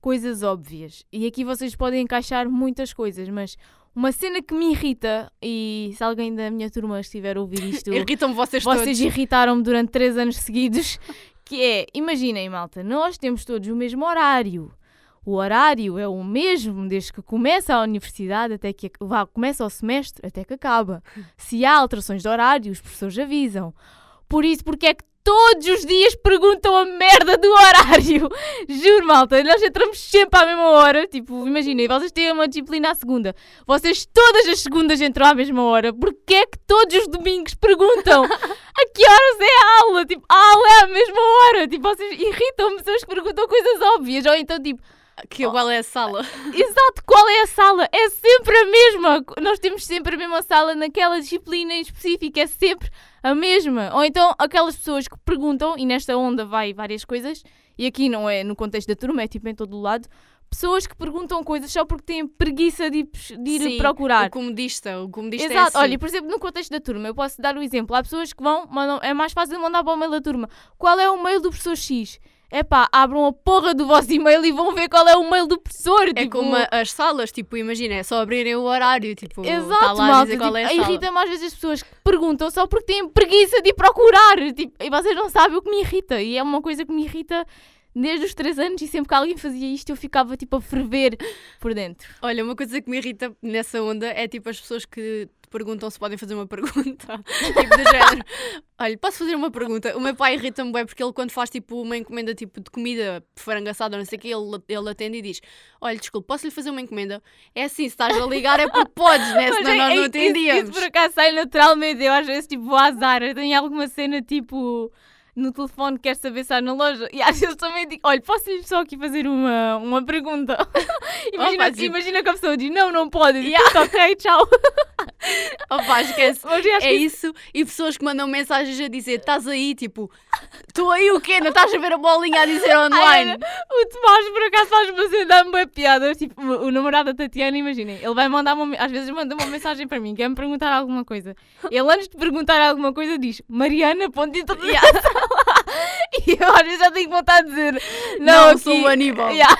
coisas óbvias. E aqui vocês podem encaixar muitas coisas, mas uma cena que me irrita, e se alguém da minha turma estiver a ouvir isto, [LAUGHS] irritam-me vocês, vocês irritaram-me durante três anos seguidos, que é, imaginem malta, nós temos todos o mesmo horário. O horário é o mesmo desde que começa a universidade até que vá, começa o semestre até que acaba. Se há alterações de horário, os professores avisam. Por isso, porque é que todos os dias perguntam a merda do horário? [LAUGHS] Juro, malta, nós entramos sempre à mesma hora. Tipo, imaginem, vocês têm uma disciplina à segunda. Vocês todas as segundas entram à mesma hora. Porquê é que todos os domingos perguntam [LAUGHS] a que horas é a aula? Tipo, a aula é à mesma hora. Tipo, vocês irritam pessoas que perguntam coisas óbvias. Ou então, tipo, Que igual é a sala. Exato, qual é a sala? É sempre a mesma. Nós temos sempre a mesma sala naquela disciplina em específico, é sempre a mesma. Ou então aquelas pessoas que perguntam, e nesta onda vai várias coisas, e aqui não é no contexto da turma, é tipo em todo o lado, pessoas que perguntam coisas só porque têm preguiça de de ir Sim, procurar. O comodista, o comodista é Exato, assim. olha, por exemplo, no contexto da turma, eu posso dar o exemplo. Há pessoas que vão, mandam, é mais fácil mandar para o mail da turma. Qual é o mail do professor X? Epá, abram a porra do vosso e-mail e vão ver qual é o mail do professor. É tipo, como a- as salas, tipo, imagina, é só abrirem o horário, tipo, Exato, tá lá malta. dizer qual é a tipo, sala. Irrita-me às vezes as pessoas que perguntam só porque têm preguiça de ir procurar. Tipo, e vocês não sabem o que me irrita. E é uma coisa que me irrita desde os três anos. E sempre que alguém fazia isto, eu ficava tipo a ferver por dentro. Olha, uma coisa que me irrita nessa onda é tipo as pessoas que te perguntam se podem fazer uma [LAUGHS] pergunta. tipo do género. Olha, posso fazer uma pergunta? O meu pai irrita-me bem porque ele quando faz tipo uma encomenda tipo de comida de frango assado ou não sei o que, ele, ele atende e diz Olha, desculpe, posso lhe fazer uma encomenda? É assim, se estás a ligar é porque podes, né? [LAUGHS] Senão nós é- não isso- atendíamos. Isso, por acaso sai naturalmente. Eu às vezes tipo vou azar. Eu tenho alguma cena tipo no telefone quer saber se há na loja. E às vezes também digo, olha, posso-lhe só aqui fazer uma, uma pergunta? [LAUGHS] imagina, Opa, tipo- imagina que a pessoa diz, não, não pode. Digo, Yeah. "Tá ok, tchau. [LAUGHS] Opa, esquece. Acho É que isso, e pessoas que mandam mensagens a dizer: estás aí, tipo, estou aí o quê? Não estás a ver a bolinha a dizer [LAUGHS] online? O Tomás, por acaso, faz uma cena, dá-me uma piada. Tipo, o namorado da Tatiana, imaginem, ele vai mandar uma, me- às vezes manda uma mensagem para mim, quer-me perguntar alguma coisa. Ele, antes de perguntar alguma coisa, diz Mariana, ponto de interrogação. E [LAUGHS] eu às vezes já tenho vontade de dizer, não, Não, aqui- sou o Aníbal. [LAUGHS] Yeah.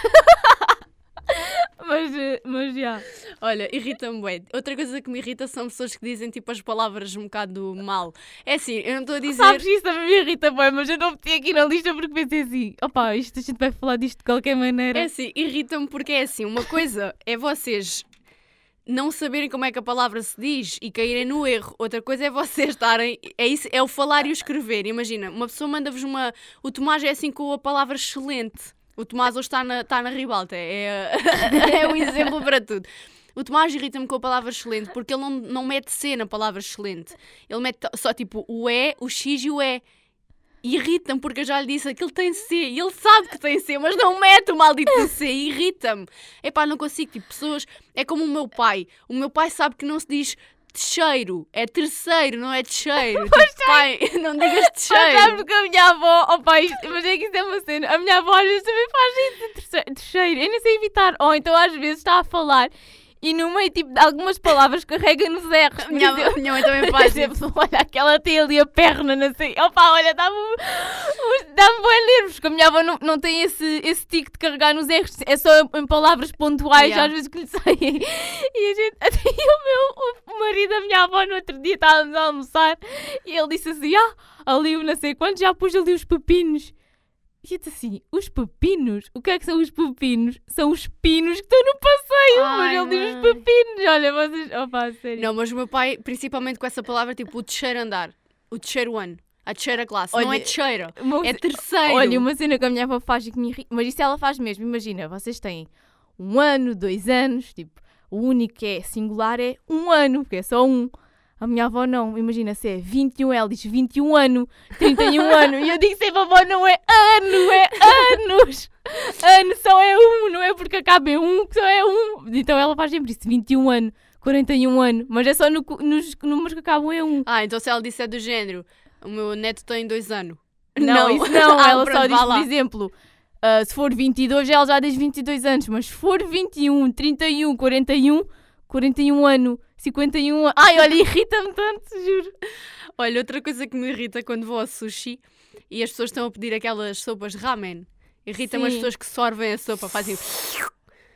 mas, mas, já. Olha, irrita-me bem. Outra coisa que me irrita são pessoas que dizem tipo as palavras um bocado mal. É assim, eu não estou a dizer. Sabes isso também me irrita bem, mas eu não meti aqui na lista porque pensei assim, opá, isto a gente vai falar disto de qualquer maneira. É assim, irrita-me porque é assim, uma coisa é vocês não saberem como é que a palavra se diz e caírem no erro. Outra coisa é vocês estarem. É, isso, é o falar e o escrever. Imagina, uma pessoa manda-vos uma. O Tomás é assim com a palavra excelente. O Tomás hoje está na, está na ribalta. É, [LAUGHS] é um exemplo para tudo. O Tomás irrita-me com a palavra excelente porque ele não, não mete C na palavra excelente. Ele mete só tipo o E, o X e o E. Irrita-me porque eu já lhe disse que ele tem C e ele sabe que tem C, mas não mete o maldito C. Irrita-me. Epá, não consigo. Tipo, pessoas. É como o meu pai. O meu pai sabe que não se diz Teixeiro, é terceiro, não é Teixeiro. [LAUGHS] Tipo, pai, [LAUGHS] não digas Teixeiro. Sabe porque a minha avó, oh pai, mas é que isso é uma cena. A minha avó às vezes também faz isso de terceiro. Eu nem sei evitar. Ou então às vezes está a falar e no meio tipo, de algumas palavras carrega nos. A minha, a minha mãe também [LAUGHS] faz exemplo, olha, aquela tem ali a perna, não sei. Opa, olha, dá-me dá bem nervos, porque a minha avó não, não tem esse, esse tique de carregar nos R's, é só em palavras pontuais, yeah. às vezes que lhe saem. E a gente, [LAUGHS] até o meu o marido da minha avó no outro dia estávamos a almoçar e ele disse assim: Ah, ali o não sei quanto, já pus ali os pepinos. E eu disse assim: os pepinos? O que é que são os pepinos? São os pinos que estão no passeio. Ai, mas ele diz os pepinos. Olha, vocês. Opa, sério. Não, mas o meu pai, principalmente com essa palavra, tipo o terceiro andar, o terceiro ano. A terceira classe, olha, não é terceira, é terceiro. Olha, uma cena que a minha avó faz e que me irrita, mas isso ela faz mesmo. Imagina, vocês têm um ano, dois anos, tipo, o único que é singular é um ano, porque é só um. A minha avó não, imagina se é 21, ela diz 21 ano, 31 [LAUGHS] ano, e eu digo sempre, avó, não é ano, é anos. Ano só é um, não é porque acaba em um que só é um. Então ela faz sempre isso, 21 ano, 41 ano, mas é só no, nos números que acabam em um. Ah, então se ela disser do género, o meu neto tem dois anos. Não, não isso não, [LAUGHS] ah, ela pronto, só diz, por exemplo, uh, se for 22, ela já diz 22 anos, mas se for 21, 31, 41, 41 ano. 51. Ai, olha, irrita-me tanto, juro. Olha, outra coisa que me irrita quando vou ao sushi e as pessoas estão a pedir aquelas sopas ramen. Irrita-me as pessoas que sorvem a sopa, fazem. [LAUGHS]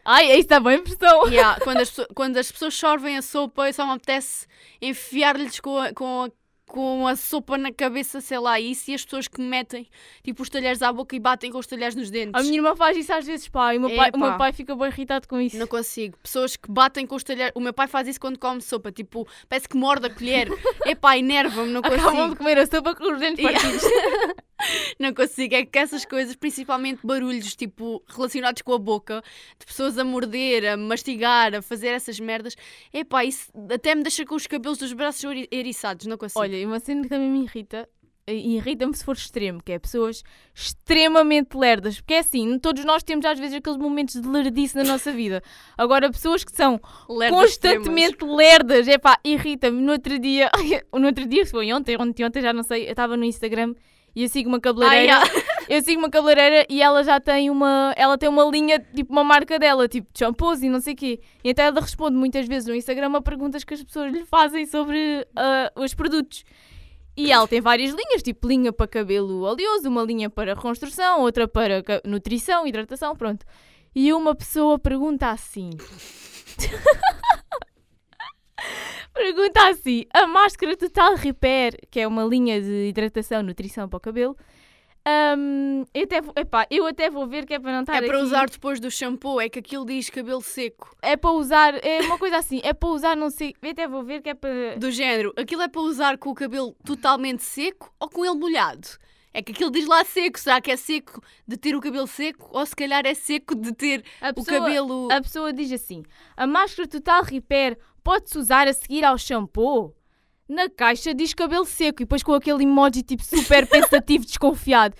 Ai, isso dá boa impressão. Yeah, quando, as, quando as pessoas sorvem a sopa, só me apetece enfiar-lhes com a, com a com a sopa na cabeça, sei lá, isso, e as pessoas que metem tipo os talheres à boca e batem com os talheres nos dentes. A minha irmã faz isso às vezes, pá, e o meu, é, pai, pá. o meu pai fica bem irritado com isso. Não consigo. Pessoas que batem com os talheres. O meu pai faz isso quando come sopa, tipo, parece que morde a colher. [LAUGHS] Epá, enerva-me, não consigo. Acabam de comer a sopa com os dentes partidos. [LAUGHS] não consigo. É que essas coisas, principalmente barulhos tipo relacionados com a boca, de pessoas a morder, a mastigar, a fazer essas merdas, epá, isso até me deixa com os cabelos dos braços eriçados, não consigo. Olha, uma cena que também me irrita irrita-me se for extremo, que é pessoas extremamente lerdas, porque é assim, todos nós temos às vezes aqueles momentos de lerdice na nossa vida. Agora, pessoas que são lerdas constantemente extremas. lerdas, é pá, irrita-me. No outro dia, [LAUGHS] no outro dia, foi ontem, ontem, ontem, já não sei, eu estava no Instagram e eu sigo uma cabeleireira. Ah, yeah. eu sigo uma cabeleireira e ela já tem uma. Ela tem uma linha, tipo uma marca dela, tipo de shampoos e não sei o quê. E então ela responde muitas vezes no Instagram a perguntas que as pessoas lhe fazem sobre uh, os produtos. E ela tem várias linhas, tipo linha para cabelo oleoso, uma linha para reconstrução, outra para nutrição, hidratação, pronto. E uma pessoa pergunta assim. Pergunta assim: a máscara Total Repair, que é uma linha de hidratação, nutrição para o cabelo, um, eu, até vou, epá, eu até vou ver que é para não estar. É para aqui. usar depois do shampoo, é que aquilo diz cabelo seco. É para usar, é uma coisa assim, é para usar, não sei. Eu até vou ver que é para. Do género, aquilo é para usar com o cabelo totalmente seco ou com ele molhado? É que aquilo diz lá seco. Será que é seco de ter o cabelo seco? Ou se calhar é seco de ter pessoa, o cabelo. A pessoa diz assim: a máscara Total Repair pode-se usar a seguir ao shampoo? Na caixa diz cabelo seco e depois com aquele emoji tipo super pensativo, [LAUGHS] desconfiado.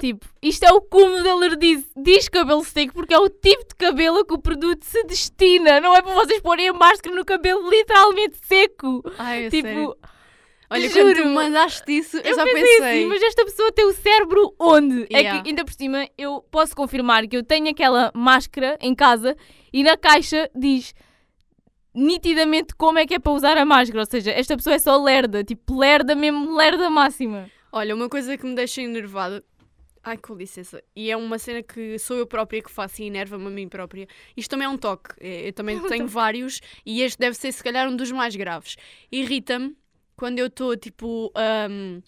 Tipo, isto é o cúmulo da alerdice. Diz cabelo seco porque é o tipo de cabelo a que o produto se destina. Não é para vocês porem a máscara no cabelo literalmente seco. Ai, é tipo, sério? Olha, Juro, quando tu mandaste isso, eu, eu já pensei. Assim, mas esta pessoa tem o cérebro onde? Yeah. É que, ainda por cima, eu posso confirmar que eu tenho aquela máscara em casa e na caixa diz nitidamente como é que é para usar a máscara. Ou seja, esta pessoa é só lerda, tipo lerda mesmo, lerda máxima. Olha, uma coisa que me deixa enervada. Ai, com licença. E é uma cena que sou eu própria que faço e enerva-me a mim própria. Isto também é um toque. É, eu também [LAUGHS] tenho vários e este deve ser, se calhar, um dos mais graves. Irrita-me quando eu estou, tipo, um,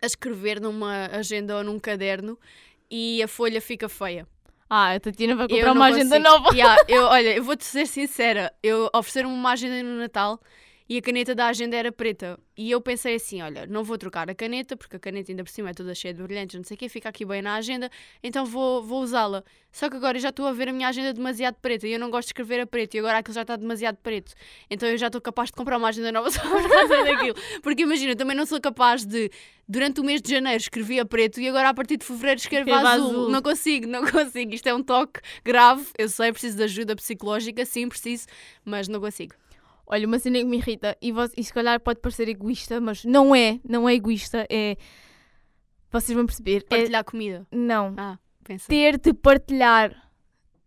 a escrever numa agenda ou num caderno e a folha fica feia. Ah, a Tatiana vai comprar uma agenda nova. Yeah, eu, [LAUGHS] olha, eu vou-te ser sincera. Eu ofereceram-me uma agenda no Natal e a caneta da agenda era preta. E eu pensei assim: olha, não vou trocar a caneta, porque a caneta ainda por cima é toda cheia de brilhantes, não sei o quê, fica aqui bem na agenda, então vou, vou usá-la. Só que agora eu já estou a ver a minha agenda demasiado preta e eu não gosto de escrever a preto e agora aquilo já está demasiado preto. Então eu já estou capaz de comprar uma agenda nova [LAUGHS] só por causa daquilo. Porque imagina, eu também não sou capaz de, durante o mês de janeiro, escrever a preto e agora a partir de fevereiro escrevo a azul. azul. Não consigo, não consigo. Isto é um toque grave. Eu sei, preciso de ajuda psicológica, sim, preciso, mas não consigo. Olha, uma cena que me irrita, e, e se calhar pode parecer egoísta, mas não é, não é egoísta, é. Vocês vão perceber. É, Partilhar comida. não. Ah, pensa. Ter de partilhar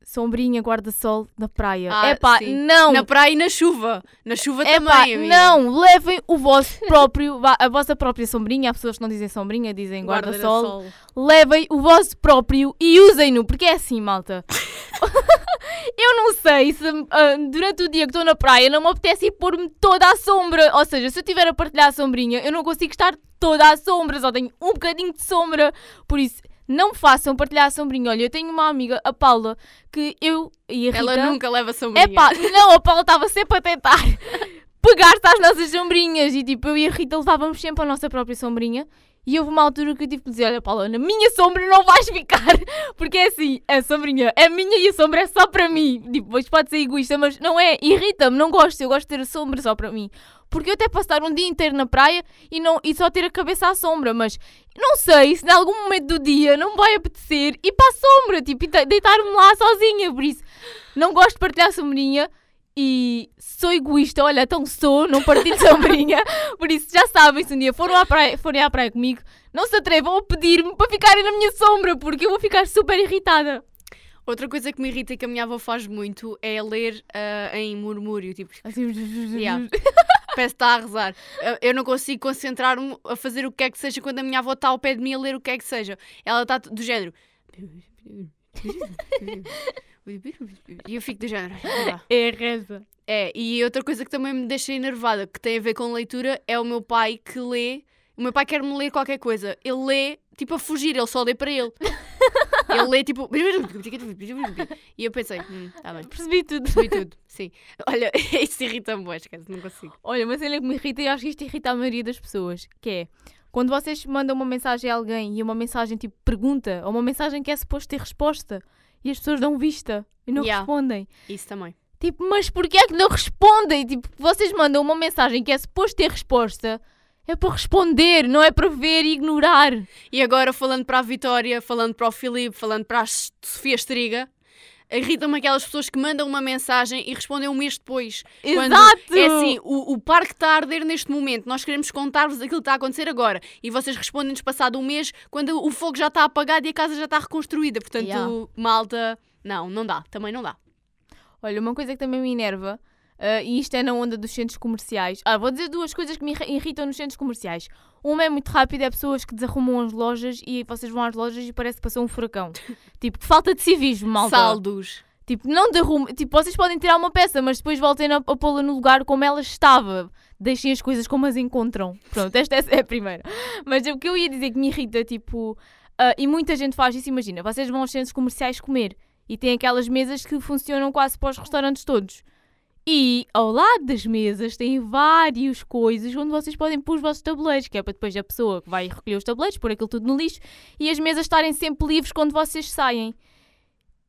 sombrinha, guarda-sol na praia. Ah, É pá, sim. não! Na praia e na chuva. Na chuva É também, amiga. não! Levem o vosso próprio, a vossa própria sombrinha. Há pessoas que não dizem sombrinha, dizem guarda-sol. Guarda-sol. levem o vosso próprio e usem-no, porque é assim, malta. [LAUGHS] eu não sei se ah, durante o dia que estou na praia não me apetece ir pôr-me toda à sombra. Ou seja, se eu estiver a partilhar a sombrinha, eu não consigo estar toda à sombra, só tenho um bocadinho de sombra. Por isso, não façam partilhar a sombrinha. Olha, eu tenho uma amiga, a Paula, que eu e a Rita... Ela nunca leva sombrinha. É pá, não, a Paula estava sempre a tentar [LAUGHS] pegar-se às nossas sombrinhas e tipo, eu e a Rita levávamos sempre a nossa própria sombrinha. E houve uma altura que eu tive que dizer: Olha, Paula, na minha sombra não vais ficar, [LAUGHS] porque é assim, a sombrinha é minha e a sombra é só para mim. Tipo, pode ser egoísta, mas não é, irrita-me, não gosto. Eu gosto de ter a sombra só para mim. Porque eu até posso estar um dia inteiro na praia e, não, e só ter a cabeça à sombra, mas não sei se em algum momento do dia não vai apetecer ir para a sombra, tipo, de- deitar-me lá sozinha. Por isso, não gosto de partilhar a sombrinha e sou egoísta, olha, então sou, não partilho [LAUGHS] sombrinha. Por isso, já sabem, se um dia foram à praia, forem à praia comigo, não se atrevam a pedir-me para ficarem na minha sombra, porque eu vou ficar super irritada. Outra coisa que me irrita e que a minha avó faz muito é ler ah, em murmúrio. Tipo, Assim, [LAUGHS] Yeah. [LAUGHS] parece que está a rezar. Eu não consigo concentrar-me a fazer o que é que seja quando a minha avó está ao pé de mim a ler o que é que seja. Ela está do género. E eu fico do género. É reza. É, e outra coisa que também me deixa enervada, que tem a ver com leitura, é o meu pai que lê. O meu pai quer-me ler qualquer coisa. Ele lê, tipo, a fugir, ele só lê para ele. [LAUGHS] ele lê, tipo. E eu pensei, hum, tá bem. Percebi tudo. Percebi tudo, sim. Olha, [LAUGHS] isso irrita-me, esquece, não consigo. Olha, uma cena que me irrita e acho que isto irrita a maioria das pessoas, que é quando vocês mandam uma mensagem a alguém e uma mensagem tipo pergunta, ou uma mensagem que é suposto ter resposta, e as pessoas dão vista e não Yeah. respondem. Isso também. Tipo, mas porquê é que não respondem? Tipo, vocês mandam uma mensagem que é suposto ter resposta, é para responder, não é para ver e ignorar. E agora, falando para a Vitória, falando para o Filipe, falando para a Sofia Estriga, irritam-me aquelas pessoas que mandam uma mensagem e respondem um mês depois. Quando Exato! É assim, o, o parque está a arder neste momento, nós queremos contar-vos aquilo que está a acontecer agora. E vocês respondem-nos passado um mês, quando o fogo já está apagado e a casa já está reconstruída. Portanto, Yeah. malta, não, não dá, também não dá. Olha, uma coisa que também me enerva, ah, e isto é na onda dos centros comerciais. Ah, vou dizer duas coisas que me irri- irritam nos centros comerciais. Uma é muito rápida, é pessoas que desarrumam as lojas e vocês vão às lojas e parece que passou um furacão. [LAUGHS] tipo, falta de civismo, malta. Saldos. Tipo, não derrume. Tipo, vocês podem tirar uma peça, mas depois voltem a, a pô-la no lugar como ela estava. Deixem as coisas como as encontram. Pronto, esta é a primeira. Mas o que eu ia dizer que me irrita, tipo, ah, e muita gente faz isso, imagina, vocês vão aos centros comerciais comer e tem aquelas mesas que funcionam quase para os restaurantes todos. E ao lado das mesas tem várias coisas onde vocês podem pôr os vossos tabuleiros, que é para depois a pessoa que vai recolher os tabuleiros, pôr aquilo tudo no lixo e as mesas estarem sempre livres quando vocês saem.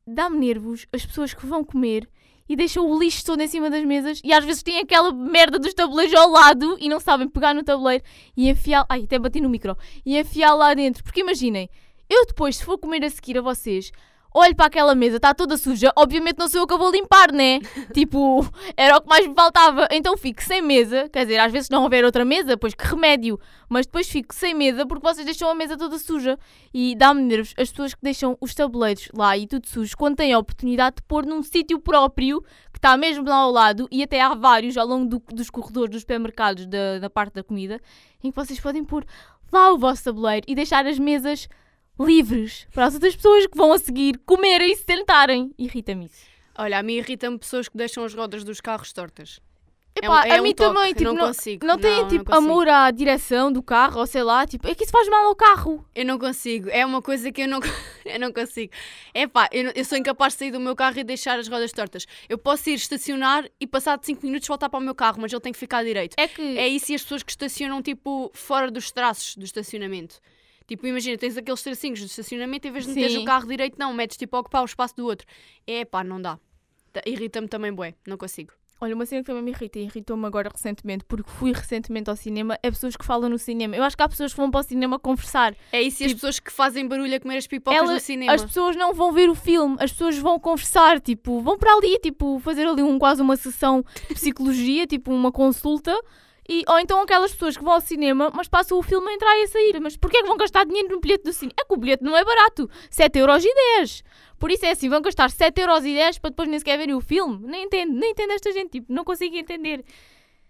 Dá-me nervos as pessoas que vão comer e deixam o lixo todo em cima das mesas e às vezes têm aquela merda dos tabuleiros ao lado e não sabem pegar no tabuleiro e enfiar. Ai, até bati no micro. E enfiar lá dentro. Porque imaginem, eu depois, se for comer a seguir a vocês, olho para aquela mesa, está toda suja, obviamente não sou eu que vou limpar, né? [LAUGHS] tipo, era o que mais me faltava. Então fico sem mesa, quer dizer, às vezes não houver outra mesa, pois que remédio. Mas depois fico sem mesa porque vocês deixam a mesa toda suja. E dá-me nervos as pessoas que deixam os tabuleiros lá e tudo sujo quando têm a oportunidade de pôr num sítio próprio que está mesmo lá ao lado e até há vários ao longo do- dos corredores dos supermercados da, da parte da comida em que vocês podem pôr lá o vosso tabuleiro e deixar as mesas livres para as outras pessoas que vão a seguir comerem e se sentarem. Irrita-me isso. Olha, a mim irrita-me pessoas que deixam as rodas dos carros tortas. Epá, é a um mim toque, também, tipo, não, não, consigo. não têm não tipo consigo. amor à direção do carro, ou sei lá, tipo, é que isso faz mal ao carro. Eu não consigo. É uma coisa que eu não, [LAUGHS] eu não consigo. É pá, eu, não- eu sou incapaz de sair do meu carro e deixar as rodas tortas. Eu posso ir estacionar e passar de 5 minutos voltar para o meu carro, mas ele tem que ficar direito. É que É isso e as pessoas que estacionam tipo fora dos traços do estacionamento. Tipo, imagina, tens aqueles tracinhos do estacionamento em vez de meteres Sim. o carro direito, não, metes tipo a ocupar o espaço do outro. É pá, não dá. Ta- Irrita-me também, bué, não consigo. Olha, uma cena que também me irrita e irritou-me agora recentemente, porque fui recentemente ao cinema, é pessoas que falam no cinema. Eu acho que há pessoas que vão para o cinema conversar. É isso e as Tipo, pessoas que fazem barulho a comer as pipocas no cinema. As pessoas não vão ver o filme, as pessoas vão conversar, tipo, vão para ali, tipo, fazer ali um, quase uma sessão de psicologia, [LAUGHS] tipo, uma consulta. E, ou então aquelas pessoas que vão ao cinema, mas passam o filme a entrar e a sair. Mas porquê é que vão gastar dinheiro no bilhete do cinema? É que o bilhete não é barato. 7,10€. Por isso é assim, vão gastar 7,10€ para depois nem sequer verem o filme. Nem entendo, nem entendo esta gente, tipo, não consigo entender.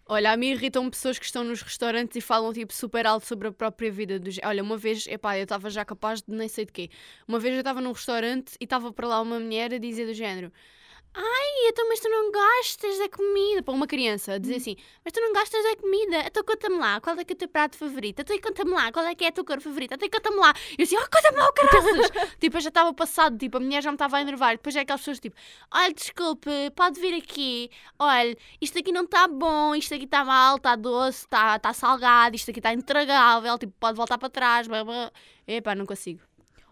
Olha, a mim irritam pessoas que estão nos restaurantes e falam tipo super alto sobre a própria vida dos. Olha, uma vez, epá, eu estava já capaz de nem sei de quê. Uma vez eu estava num restaurante e estava para lá uma mulher a dizer do género: Ai, então, mas tu não gostas da comida. Para uma criança, dizer assim: Mas tu não gostas da comida. Então conta-me lá, qual é que é o teu prato favorito? Então conta-me lá, qual é que é a tua cor favorita? Então conta-me lá. E eu assim: Oh, conta-me lá, o caraças. [LAUGHS] tipo, eu já estava passado, tipo, a mulher já me estava a enervar. Depois é aquelas pessoas tipo: Olha, desculpe, pode vir aqui. Olha, isto aqui não está bom, isto aqui está mal, está doce, está tá salgado, isto aqui está intragável, tipo, pode voltar para trás. Blá, blá. Epá, não consigo.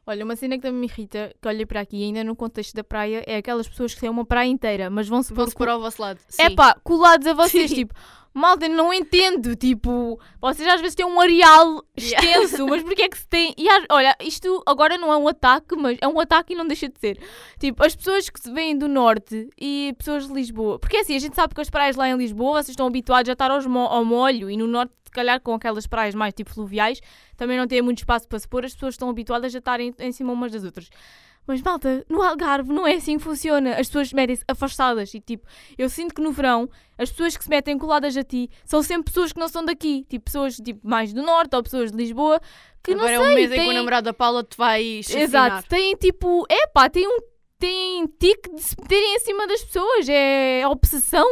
Olha, uma cena que também me irrita, que olhei para aqui, ainda no contexto da praia, é aquelas pessoas que têm uma praia inteira, mas vão-se pôr para o vosso lado. É pá, colados a vocês, Sim. tipo, malta, não entendo, tipo, vocês às vezes têm um areal extenso, mas porquê é que se tem. E olha, isto agora não é um ataque, mas é um ataque e não deixa de ser. Tipo, as pessoas que se vêm do norte e pessoas de Lisboa, porque assim, a gente sabe que as praias lá em Lisboa, vocês estão habituados a estar aos mo- ao molho e no norte, se calhar com aquelas praias mais tipo fluviais, também não têm muito espaço para se pôr, as pessoas estão habituadas a estarem em cima umas das outras. Mas malta, no Algarve não é assim que funciona. As pessoas metem-se afastadas e tipo, eu sinto que no verão as pessoas que se metem coladas a ti são sempre pessoas que não são daqui, tipo pessoas tipo, mais do norte ou pessoas de Lisboa que Agora não é sei, um mês em que têm- o namorado da Paula te vai chacinar. Exato, têm tipo, epá, têm um têm tique de se meterem em cima das pessoas, é obsessão.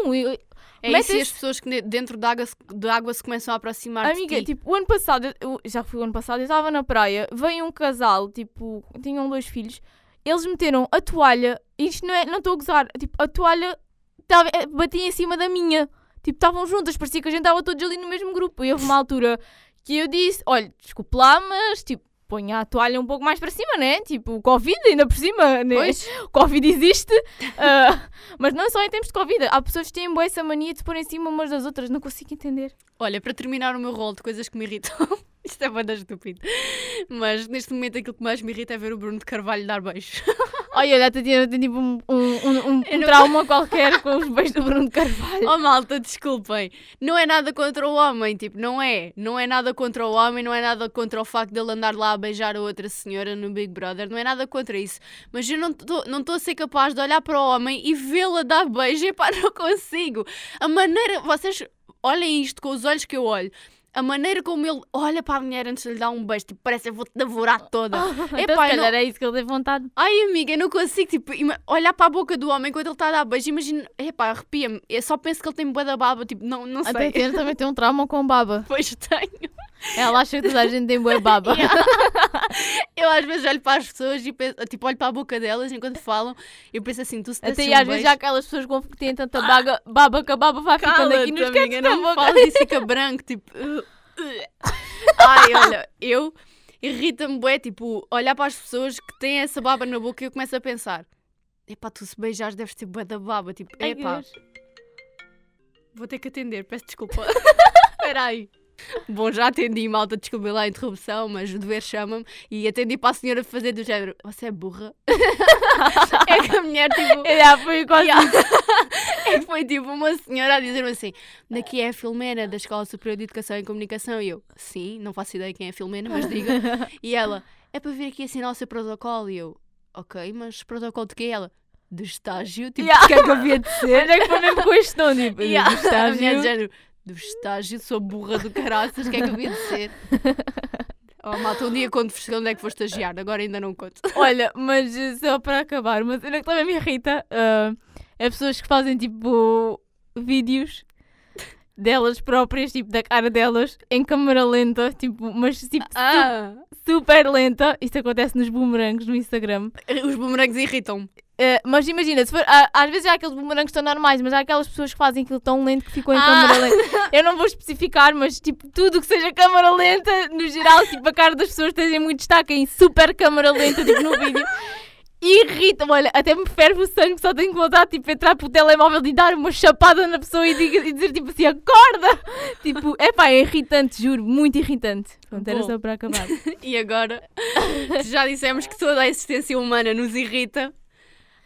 É isso e as pessoas que dentro da água, de água se começam a aproximar Amiga, de ti. tipo, o ano passado, eu já fui o ano passado, eu estava na praia, veio um casal, tipo, tinham dois filhos, eles meteram a toalha, isto não é, não estou a gozar, tipo, a toalha tava, eh, batia em cima da minha. Tipo, estavam juntas, parecia que a gente estava todos ali no mesmo grupo. E houve uma altura que eu disse, olha, desculpe lá, mas, tipo, ponha a toalha um pouco mais para cima, né? Tipo, o Covid ainda por cima, né? Pois, O [LAUGHS] Covid existe, ah, mas não só em tempos de Covid. Há pessoas que têm boa essa mania de se pôr em cima umas das outras, não consigo entender. olha, para terminar o meu rol de coisas que me irritam, [LAUGHS] isto é banda estúpido, mas neste momento aquilo que mais me irrita é ver o Bruno de Carvalho dar beijos. [LAUGHS] Olha, a Tatiana tem tipo um, um, um, um [LAUGHS] trauma qualquer com os beijos do Bruno de Carvalho. Oh malta, desculpem. Não é nada contra o homem, tipo, não é. Não é nada contra o homem, não é nada contra o facto dele andar lá a beijar a outra senhora no Big Brother, não é nada contra isso. Mas eu não estou não tô a ser capaz de olhar para o homem e vê-la dar beijo, e pá, [LAUGHS] não consigo. A maneira, vocês olhem isto com os olhos que eu olho. A maneira como ele olha para a mulher antes de lhe dar um beijo, tipo, parece que eu vou-te devorar toda. [LAUGHS] então, Epá, se eu calhar é isso que ele teve vontade. Ai, amiga, eu não consigo, tipo, ima- olhar para a boca do homem enquanto ele está a dar beijo. Imagina, epá, arrepia-me. Eu só penso que ele tem bué da baba, tipo, não, não sei. Tatiana também tem um trauma com baba. [LAUGHS] Pois tenho. Ela acha que toda a gente tem boa baba. [LAUGHS] Yeah. [LAUGHS] Eu às vezes olho para as pessoas e penso, tipo, olho para a boca delas enquanto falam e eu penso assim, tu se Até e um às vezes há aquelas pessoas com- que têm tanta baga, baba que a baba vai ficando aqui nos cantos da boca. falas isso fica branco, tipo... uh, uh. Ai, olha, eu... Irrita-me bué, tipo, olhar para as pessoas que têm essa baba na boca e eu começo a pensar epá, tu se beijares deves ter bué da baba, tipo, epá, vou ter que atender, peço desculpa. [LAUGHS] Espera aí. Bom, já atendi, malta, desculpe lá a interrupção, mas o dever chama-me e atendi para a senhora fazer do género, você é burra? [LAUGHS] é que a mulher, tipo... [LAUGHS] Já foi quase Yeah. [LAUGHS] é que foi tipo uma senhora a dizer-me assim: daqui é a Filomena da Escola Superior de Educação e Comunicação. E eu, sim, não faço ideia quem é a Filomena, mas diga. E ela, é para vir aqui assinar o seu protocolo. E eu, ok, mas protocolo de quê? Ela, de estágio, tipo, Yeah. o que é que havia de ser? É que foi mesmo com este tom? Tipo, Yeah. do estágio. De do estágio, sou burra do caraças, o que é que havia de ser? Oh, malta, um dia conto onde é que vou estagiar, agora ainda não conto. [LAUGHS] Olha, mas eh, só para acabar, uma cena que também me irrita ah, é pessoas que fazem tipo vídeos delas próprias, tipo, da cara delas, em câmera lenta, tipo, mas tipo, Ah, super lenta. Isto acontece nos boomerangs no Instagram. os bumerangues irritam-me. Eh, mas imagina, se for, às vezes há aqueles boomerangs que estão normais, mas há aquelas pessoas que fazem aquilo tão lento que ficam em Ah. câmera lenta. [LAUGHS] Eu não vou especificar, mas tipo, tudo que seja câmera lenta, no geral, tipo, a cara das pessoas esteja muito destaque em super câmera lenta, tipo, no vídeo. Irrita-me, olha, até me ferve o sangue, só tenho vontade tipo, entrar pro telemóvel e dar uma chapada na pessoa e, diga- e dizer tipo assim, acorda! Tipo, é pá, é irritante, juro, muito irritante. Pronto, era Bom. só para acabar. [LAUGHS] E agora, [LAUGHS] já dissemos que toda a existência humana nos irrita.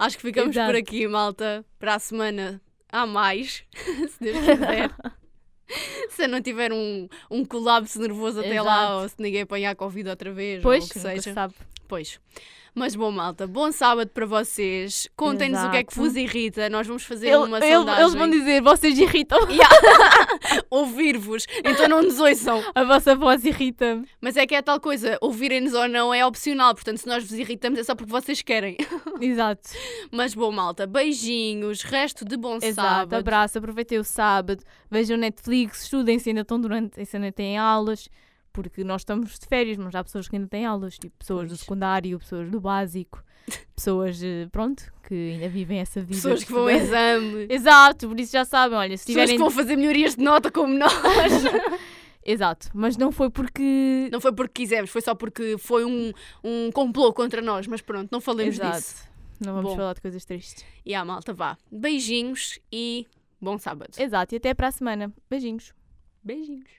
Acho que ficamos Exato. por aqui, malta. Para a semana há mais, [LAUGHS] se Deus quiser. [LAUGHS] se eu não tiver um, um colapso nervoso até lá, Exato. ou se ninguém apanhar Covid outra vez, Pois, ou o que seja. sabe. Pois. Mas bom, malta, bom sábado para vocês. Contem-nos o que é que vos irrita. Nós vamos fazer Ele- uma ele- sondagem. eles vão dizer, vocês irritam. [LAUGHS] [LAUGHS] Ouvir-vos. Então não nos ouçam. A vossa voz irrita-me. Mas é que é tal coisa, ouvirem-nos ou não é opcional. Portanto, se nós vos irritamos é só porque vocês querem. [LAUGHS] Exato. Mas bom, malta, beijinhos, resto de bom Exato. sábado. Abraço, aproveitem o sábado, vejam Netflix, estudem se ainda estão durante, se ainda têm aulas, porque nós estamos de férias, mas há pessoas que ainda têm aulas, tipo pessoas do secundário, pessoas do básico, pessoas, eh, pronto, que ainda vivem essa vida. Pessoas que vão a estudante. exame, Exato, por isso já sabem, olha, se pessoas tiverem. que vão fazer melhorias de nota como nós. [LAUGHS] Exato, mas não foi porque. Não foi porque quisemos, foi só porque foi um, um complô contra nós. Mas pronto, não falemos Exato. disso. Não vamos Bom. falar de coisas tristes. E a malta, vá. Beijinhos e bom sábado. Exato, e até para a semana. Beijinhos. Beijinhos.